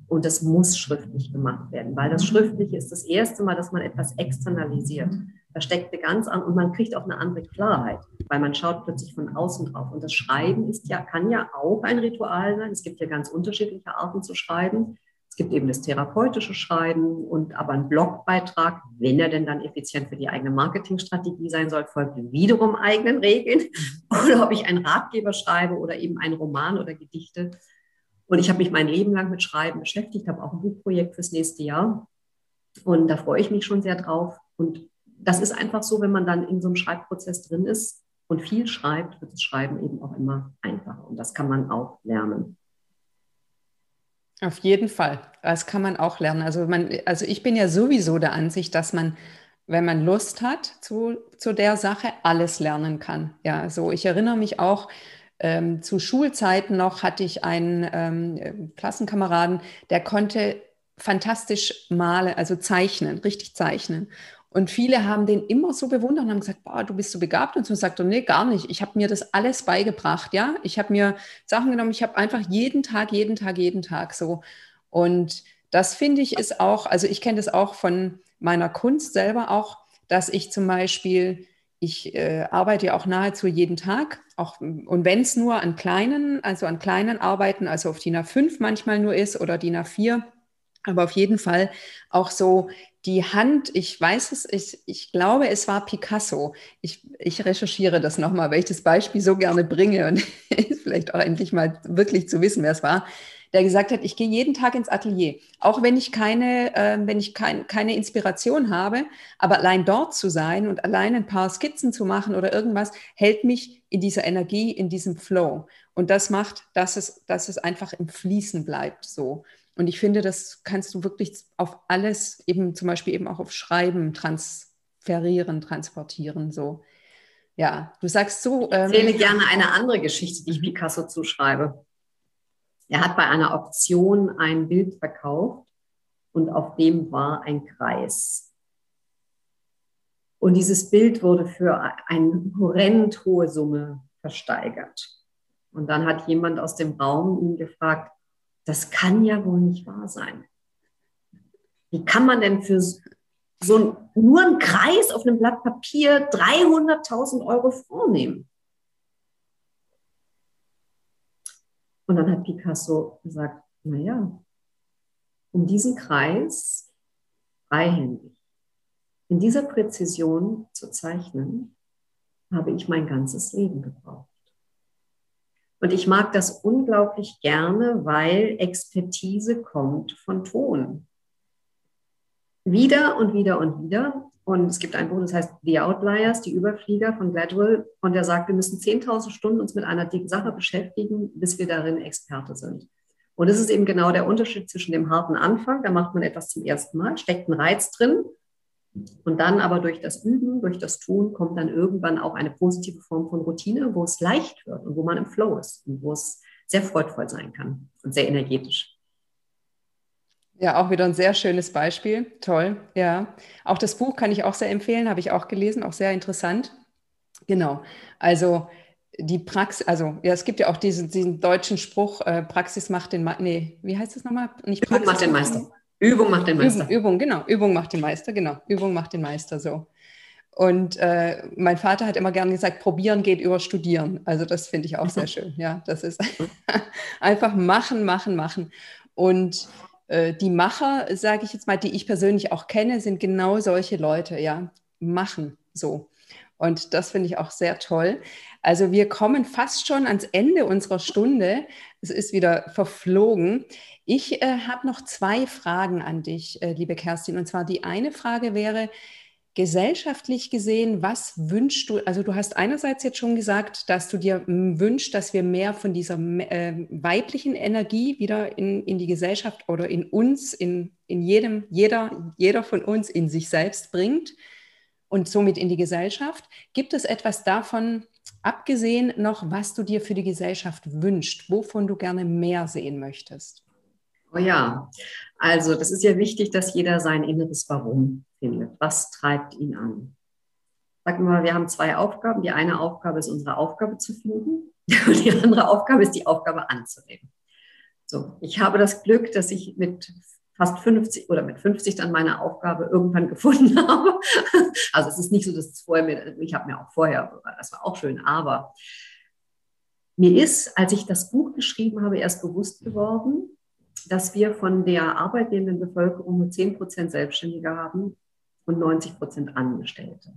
Und das muss schriftlich gemacht werden, weil das Schriftliche ist das erste Mal, dass man etwas externalisiert. Da steckt eine ganz an und man kriegt auch eine andere Klarheit, weil man schaut plötzlich von außen drauf. Und das Schreiben ist ja, kann ja auch ein Ritual sein. Es gibt ja ganz unterschiedliche Arten zu schreiben gibt eben das therapeutische Schreiben und aber ein Blogbeitrag, wenn er denn dann effizient für die eigene Marketingstrategie sein soll, folgt wiederum eigenen Regeln. Oder ob ich einen Ratgeber schreibe oder eben einen Roman oder Gedichte. Und ich habe mich mein Leben lang mit Schreiben beschäftigt, habe auch ein Buchprojekt fürs nächste Jahr. Und da freue ich mich schon sehr drauf. Und das ist einfach so, wenn man dann in so einem Schreibprozess drin ist und viel schreibt, wird das Schreiben eben auch immer einfacher. Und das kann man auch lernen. Auf jeden Fall. Das kann man auch lernen. Also, man, also ich bin ja sowieso der Ansicht, dass man, wenn man Lust hat zu, zu der Sache, alles lernen kann. Ja, so ich erinnere mich auch, ähm, zu Schulzeiten noch hatte ich einen ähm, Klassenkameraden, der konnte fantastisch malen, also zeichnen, richtig zeichnen. Und viele haben den immer so bewundert und haben gesagt, boah, du bist so begabt. Und so sagt er, nee, gar nicht. Ich habe mir das alles beigebracht, ja. Ich habe mir Sachen genommen, ich habe einfach jeden Tag, jeden Tag, jeden Tag so. Und das finde ich ist auch, also ich kenne das auch von meiner Kunst selber auch, dass ich zum Beispiel, ich äh, arbeite ja auch nahezu jeden Tag, auch, und wenn es nur an kleinen, also an kleinen Arbeiten, also auf DIN A5 manchmal nur ist oder DIN A4, aber auf jeden Fall auch so die Hand, ich weiß es, ich, ich glaube, es war Picasso. Ich, ich recherchiere das nochmal, weil ich das Beispiel so gerne bringe und vielleicht auch endlich mal wirklich zu wissen, wer es war, der gesagt hat, ich gehe jeden Tag ins Atelier, auch wenn ich keine, äh, wenn ich kein, keine Inspiration habe, aber allein dort zu sein und allein ein paar Skizzen zu machen oder irgendwas, hält mich in dieser Energie, in diesem Flow. Und das macht, dass es, dass es einfach im Fließen bleibt, so. Und ich finde, das kannst du wirklich auf alles, eben zum Beispiel eben auch auf Schreiben transferieren, transportieren. So. Ja, du sagst so. Ähm, ich erzähle gerne eine andere Geschichte, die ich mhm. Picasso zuschreibe. Er hat bei einer Auktion ein Bild verkauft und auf dem war ein Kreis. Und dieses Bild wurde für eine horrend hohe Summe versteigert. Und dann hat jemand aus dem Raum ihn gefragt, das kann ja wohl nicht wahr sein. Wie kann man denn für so nur einen Kreis auf einem Blatt Papier 300.000 Euro vornehmen? Und dann hat Picasso gesagt, naja, um diesen Kreis freihändig, in dieser Präzision zu zeichnen, habe ich mein ganzes Leben gebraucht. Und ich mag das unglaublich gerne, weil Expertise kommt von Ton. Wieder und wieder und wieder. Und es gibt ein Buch, das heißt The Outliers, die Überflieger von Gladwell. Und der sagt, wir müssen 10.000 Stunden uns mit einer dicken Sache beschäftigen, bis wir darin Experte sind. Und das ist eben genau der Unterschied zwischen dem harten Anfang, da macht man etwas zum ersten Mal, steckt ein Reiz drin. Und dann aber durch das Üben, durch das Tun kommt dann irgendwann auch eine positive Form von Routine, wo es leicht wird und wo man im Flow ist und wo es sehr freudvoll sein kann und sehr energetisch. Ja, auch wieder ein sehr schönes Beispiel. Toll, ja. Auch das Buch kann ich auch sehr empfehlen, habe ich auch gelesen, auch sehr interessant. Genau. Also die Praxis, also ja, es gibt ja auch diesen, diesen deutschen Spruch, äh, Praxis macht den Meister. Nee, wie heißt es nochmal? Nicht Übung macht den Meister. Übung macht den Meister. Übung, Übung, genau. Übung macht den Meister, genau. Übung macht den Meister, so. Und äh, mein Vater hat immer gerne gesagt, probieren geht über studieren. Also das finde ich auch sehr schön. Ja, das ist einfach machen, machen, machen. Und äh, die Macher, sage ich jetzt mal, die ich persönlich auch kenne, sind genau solche Leute, ja, machen so. Und das finde ich auch sehr toll. Also wir kommen fast schon ans Ende unserer Stunde. Es ist wieder verflogen. Ich äh, habe noch zwei Fragen an dich, äh, liebe Kerstin. Und zwar die eine Frage wäre, gesellschaftlich gesehen, was wünschst du? Also du hast einerseits jetzt schon gesagt, dass du dir wünschst, dass wir mehr von dieser äh, weiblichen Energie wieder in, in die Gesellschaft oder in uns, in, in jedem, jeder, jeder von uns in sich selbst bringt und somit in die Gesellschaft. Gibt es etwas davon, abgesehen noch, was du dir für die Gesellschaft wünschst, wovon du gerne mehr sehen möchtest? Oh ja, also das ist ja wichtig, dass jeder sein inneres Warum findet. Was treibt ihn an? Sagen wir mal, wir haben zwei Aufgaben. Die eine Aufgabe ist unsere Aufgabe zu finden und die andere Aufgabe ist die Aufgabe anzunehmen. So, ich habe das Glück, dass ich mit fast 50 oder mit 50 dann meine Aufgabe irgendwann gefunden habe. Also es ist nicht so, dass es vorher mir, ich habe mir auch vorher, das war auch schön, aber mir ist, als ich das Buch geschrieben habe, erst bewusst geworden, dass wir von der arbeitnehmenden Bevölkerung nur 10 Prozent Selbstständige haben und 90 Prozent Angestellte.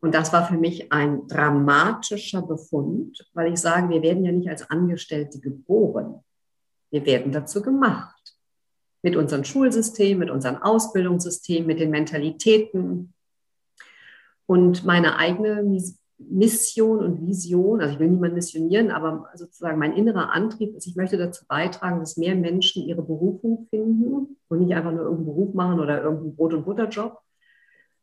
Und das war für mich ein dramatischer Befund, weil ich sage, wir werden ja nicht als Angestellte geboren. Wir werden dazu gemacht mit unserem Schulsystem, mit unserem Ausbildungssystem, mit den Mentalitäten. Und meine eigene Mission und Vision, also ich will niemanden missionieren, aber sozusagen mein innerer Antrieb ist, ich möchte dazu beitragen, dass mehr Menschen ihre Berufung finden und nicht einfach nur irgendeinen Beruf machen oder irgendeinen Brot- und Butterjob,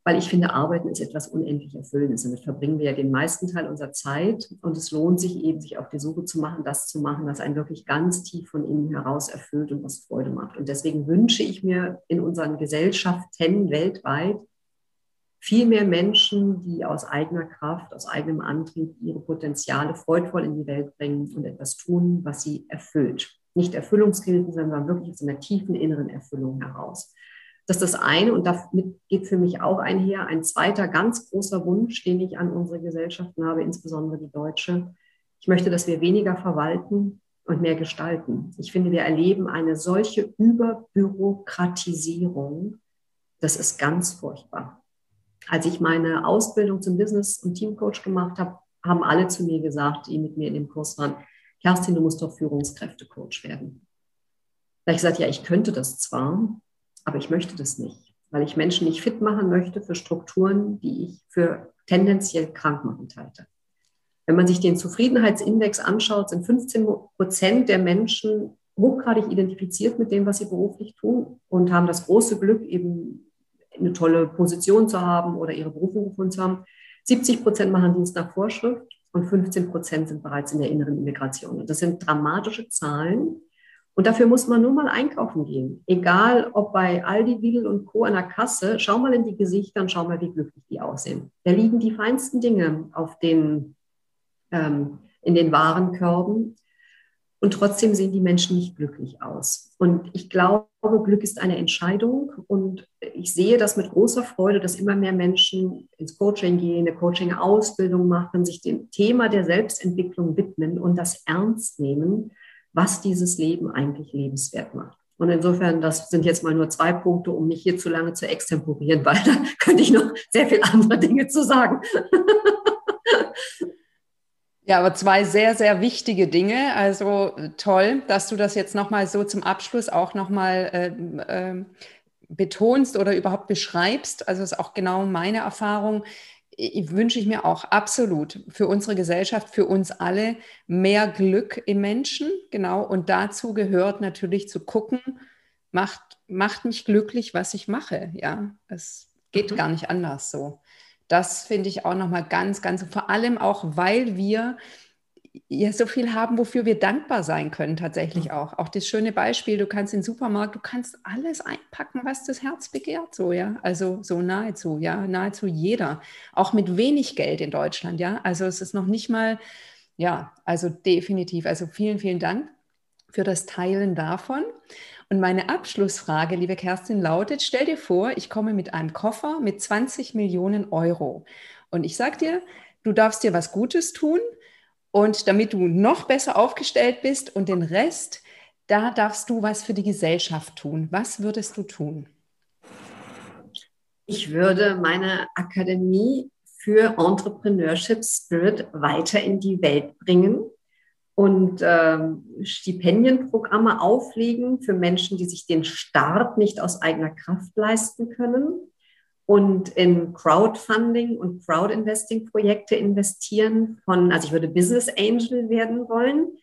weil ich finde, Arbeiten ist etwas unendlich Erfüllendes. Damit verbringen wir ja den meisten Teil unserer Zeit und es lohnt sich eben, sich auf die Suche zu machen, das zu machen, was einen wirklich ganz tief von innen heraus erfüllt und was Freude macht. Und deswegen wünsche ich mir in unseren Gesellschaften weltweit viel mehr Menschen, die aus eigener Kraft, aus eigenem Antrieb ihre Potenziale freudvoll in die Welt bringen und etwas tun, was sie erfüllt. Nicht Erfüllungskrisen, sondern wirklich aus einer tiefen inneren Erfüllung heraus. Das ist das eine und damit geht für mich auch einher ein zweiter ganz großer Wunsch, den ich an unsere Gesellschaften habe, insbesondere die deutsche. Ich möchte, dass wir weniger verwalten und mehr gestalten. Ich finde, wir erleben eine solche Überbürokratisierung. Das ist ganz furchtbar. Als ich meine Ausbildung zum Business- und Teamcoach gemacht habe, haben alle zu mir gesagt, die mit mir in dem Kurs waren, Kerstin, du musst doch Führungskräftecoach werden. Da ich gesagt, ja, ich könnte das zwar, aber ich möchte das nicht, weil ich Menschen nicht fit machen möchte für Strukturen, die ich für tendenziell krank machen halte. Wenn man sich den Zufriedenheitsindex anschaut, sind 15 Prozent der Menschen hochgradig identifiziert mit dem, was sie beruflich tun und haben das große Glück, eben eine tolle Position zu haben oder ihre Berufung gefunden zu haben. 70 Prozent machen Dienst nach Vorschrift und 15 Prozent sind bereits in der inneren Immigration. Und das sind dramatische Zahlen, und dafür muss man nur mal einkaufen gehen. Egal ob bei Aldi, Lidl und Co. an der Kasse, schau mal in die Gesichter und schau mal, wie glücklich die aussehen. Da liegen die feinsten Dinge auf den, ähm, in den Warenkörben. Und trotzdem sehen die Menschen nicht glücklich aus. Und ich glaube, Glück ist eine Entscheidung. Und ich sehe das mit großer Freude, dass immer mehr Menschen ins Coaching gehen, eine Coaching-Ausbildung machen, sich dem Thema der Selbstentwicklung widmen und das ernst nehmen was dieses Leben eigentlich lebenswert macht. Und insofern, das sind jetzt mal nur zwei Punkte, um nicht hier zu lange zu extemporieren, weil da könnte ich noch sehr viele andere Dinge zu sagen. Ja, aber zwei sehr, sehr wichtige Dinge. Also toll, dass du das jetzt nochmal so zum Abschluss auch nochmal äh, äh, betonst oder überhaupt beschreibst. Also ist auch genau meine Erfahrung. Wünsche ich mir auch absolut für unsere Gesellschaft, für uns alle mehr Glück im Menschen, genau. Und dazu gehört natürlich zu gucken, macht, macht mich glücklich, was ich mache. Ja, es geht mhm. gar nicht anders so. Das finde ich auch nochmal ganz, ganz, vor allem auch, weil wir ja so viel haben, wofür wir dankbar sein können, tatsächlich mhm. auch. Auch das schöne Beispiel, du kannst in den Supermarkt, du kannst alles einpacken, was das Herz begehrt, so, ja. Also so nahezu, ja, nahezu jeder. Auch mit wenig Geld in Deutschland, ja. Also es ist noch nicht mal, ja, also definitiv. Also vielen, vielen Dank für das Teilen davon. Und meine Abschlussfrage, liebe Kerstin, lautet, stell dir vor, ich komme mit einem Koffer mit 20 Millionen Euro. Und ich sage dir, du darfst dir was Gutes tun, und damit du noch besser aufgestellt bist und den Rest, da darfst du was für die Gesellschaft tun. Was würdest du tun? Ich würde meine Akademie für Entrepreneurship Spirit weiter in die Welt bringen und ähm, Stipendienprogramme auflegen für Menschen, die sich den Start nicht aus eigener Kraft leisten können und in Crowdfunding und Crowdinvesting-Projekte investieren von, also ich würde Business Angel werden wollen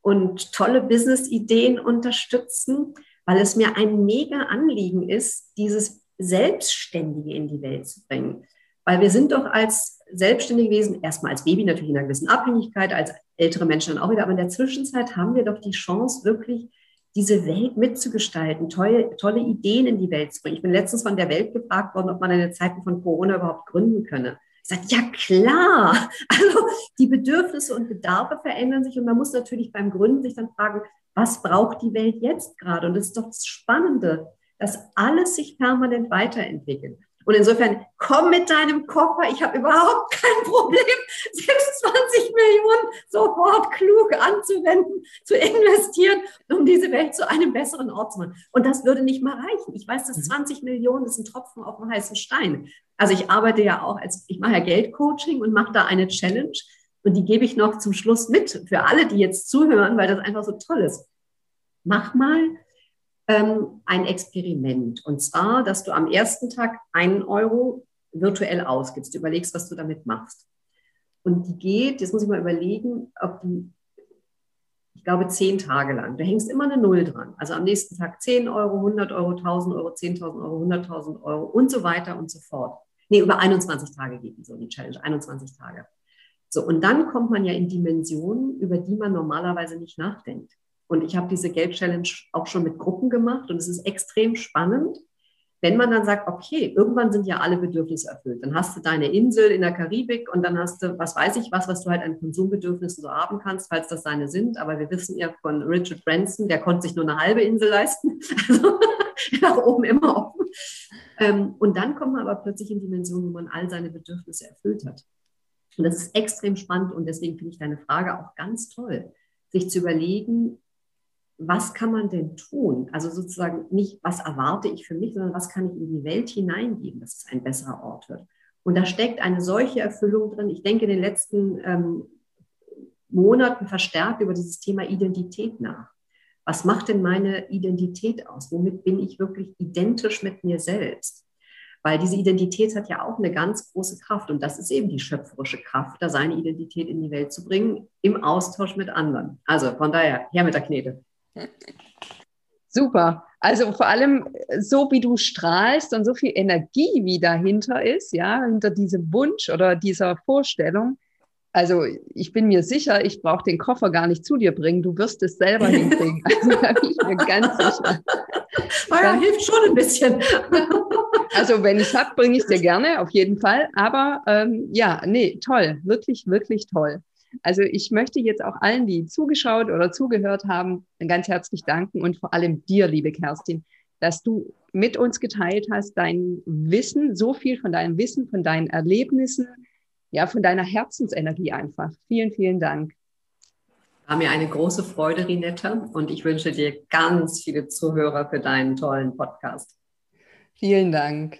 und tolle Business-Ideen unterstützen, weil es mir ein mega Anliegen ist, dieses Selbstständige in die Welt zu bringen. Weil wir sind doch als Selbstständige gewesen, erstmal als Baby natürlich in einer gewissen Abhängigkeit, als ältere Menschen dann auch wieder, aber in der Zwischenzeit haben wir doch die Chance, wirklich diese Welt mitzugestalten, tolle, tolle Ideen in die Welt zu bringen. Ich bin letztens von der Welt gefragt worden, ob man in Zeiten von Corona überhaupt gründen könne. Ich sage, ja klar. Also die Bedürfnisse und Bedarfe verändern sich und man muss natürlich beim Gründen sich dann fragen, was braucht die Welt jetzt gerade? Und das ist doch das Spannende, dass alles sich permanent weiterentwickelt. Und insofern, komm mit deinem Koffer. Ich habe überhaupt kein Problem, 26 Millionen sofort klug anzuwenden, zu investieren, um diese Welt zu einem besseren Ort zu machen. Und das würde nicht mal reichen. Ich weiß, dass 20 mhm. Millionen ist ein Tropfen auf dem heißen Stein. Also ich arbeite ja auch als, ich mache ja Geldcoaching und mache da eine Challenge. Und die gebe ich noch zum Schluss mit für alle, die jetzt zuhören, weil das einfach so toll ist. Mach mal ähm, ein Experiment. Und zwar, dass du am ersten Tag einen Euro virtuell ausgibst. Du überlegst, was du damit machst. Und die geht, jetzt muss ich mal überlegen, ob die, ich glaube, zehn Tage lang. Du hängst immer eine Null dran. Also am nächsten Tag 10 Euro, 100 Euro, 1000 Euro, 10.000 Euro, 100.000 Euro und so weiter und so fort. Nee, über 21 Tage geht die so, die Challenge, 21 Tage. So, und dann kommt man ja in Dimensionen, über die man normalerweise nicht nachdenkt. Und ich habe diese Geld-Challenge auch schon mit Gruppen gemacht und es ist extrem spannend, wenn man dann sagt, okay, irgendwann sind ja alle Bedürfnisse erfüllt. Dann hast du deine Insel in der Karibik und dann hast du, was weiß ich was, was du halt an Konsumbedürfnissen so haben kannst, falls das seine sind. Aber wir wissen ja von Richard Branson, der konnte sich nur eine halbe Insel leisten. Also nach oben immer offen. Ähm, und dann kommt man aber plötzlich in Dimensionen, wo man all seine Bedürfnisse erfüllt hat. Und das ist extrem spannend und deswegen finde ich deine Frage auch ganz toll, sich zu überlegen, was kann man denn tun? Also sozusagen nicht, was erwarte ich für mich, sondern was kann ich in die Welt hineingeben, dass es ein besserer Ort wird. Und da steckt eine solche Erfüllung drin. Ich denke, in den letzten ähm, Monaten verstärkt über dieses Thema Identität nach. Was macht denn meine Identität aus? Womit bin ich wirklich identisch mit mir selbst? Weil diese Identität hat ja auch eine ganz große Kraft und das ist eben die schöpferische Kraft, da seine Identität in die Welt zu bringen, im Austausch mit anderen. Also von daher, her mit der Knete. Super. Also vor allem so wie du strahlst und so viel Energie wie dahinter ist, ja, hinter diesem Wunsch oder dieser Vorstellung. Also ich bin mir sicher, ich brauche den Koffer gar nicht zu dir bringen. Du wirst es selber hinkriegen. Also da bin ich mir ganz sicher. Naja, hilft schon ein bisschen. Also wenn ich es habe, bringe ich es dir gerne, auf jeden Fall. Aber ähm, ja, nee, toll, wirklich, wirklich toll. Also ich möchte jetzt auch allen, die zugeschaut oder zugehört haben, ganz herzlich danken und vor allem dir, liebe Kerstin, dass du mit uns geteilt hast, dein Wissen, so viel von deinem Wissen, von deinen Erlebnissen, ja, von deiner Herzensenergie einfach. Vielen, vielen Dank. War mir eine große Freude, Rinetta, und ich wünsche dir ganz viele Zuhörer für deinen tollen Podcast. Vielen Dank.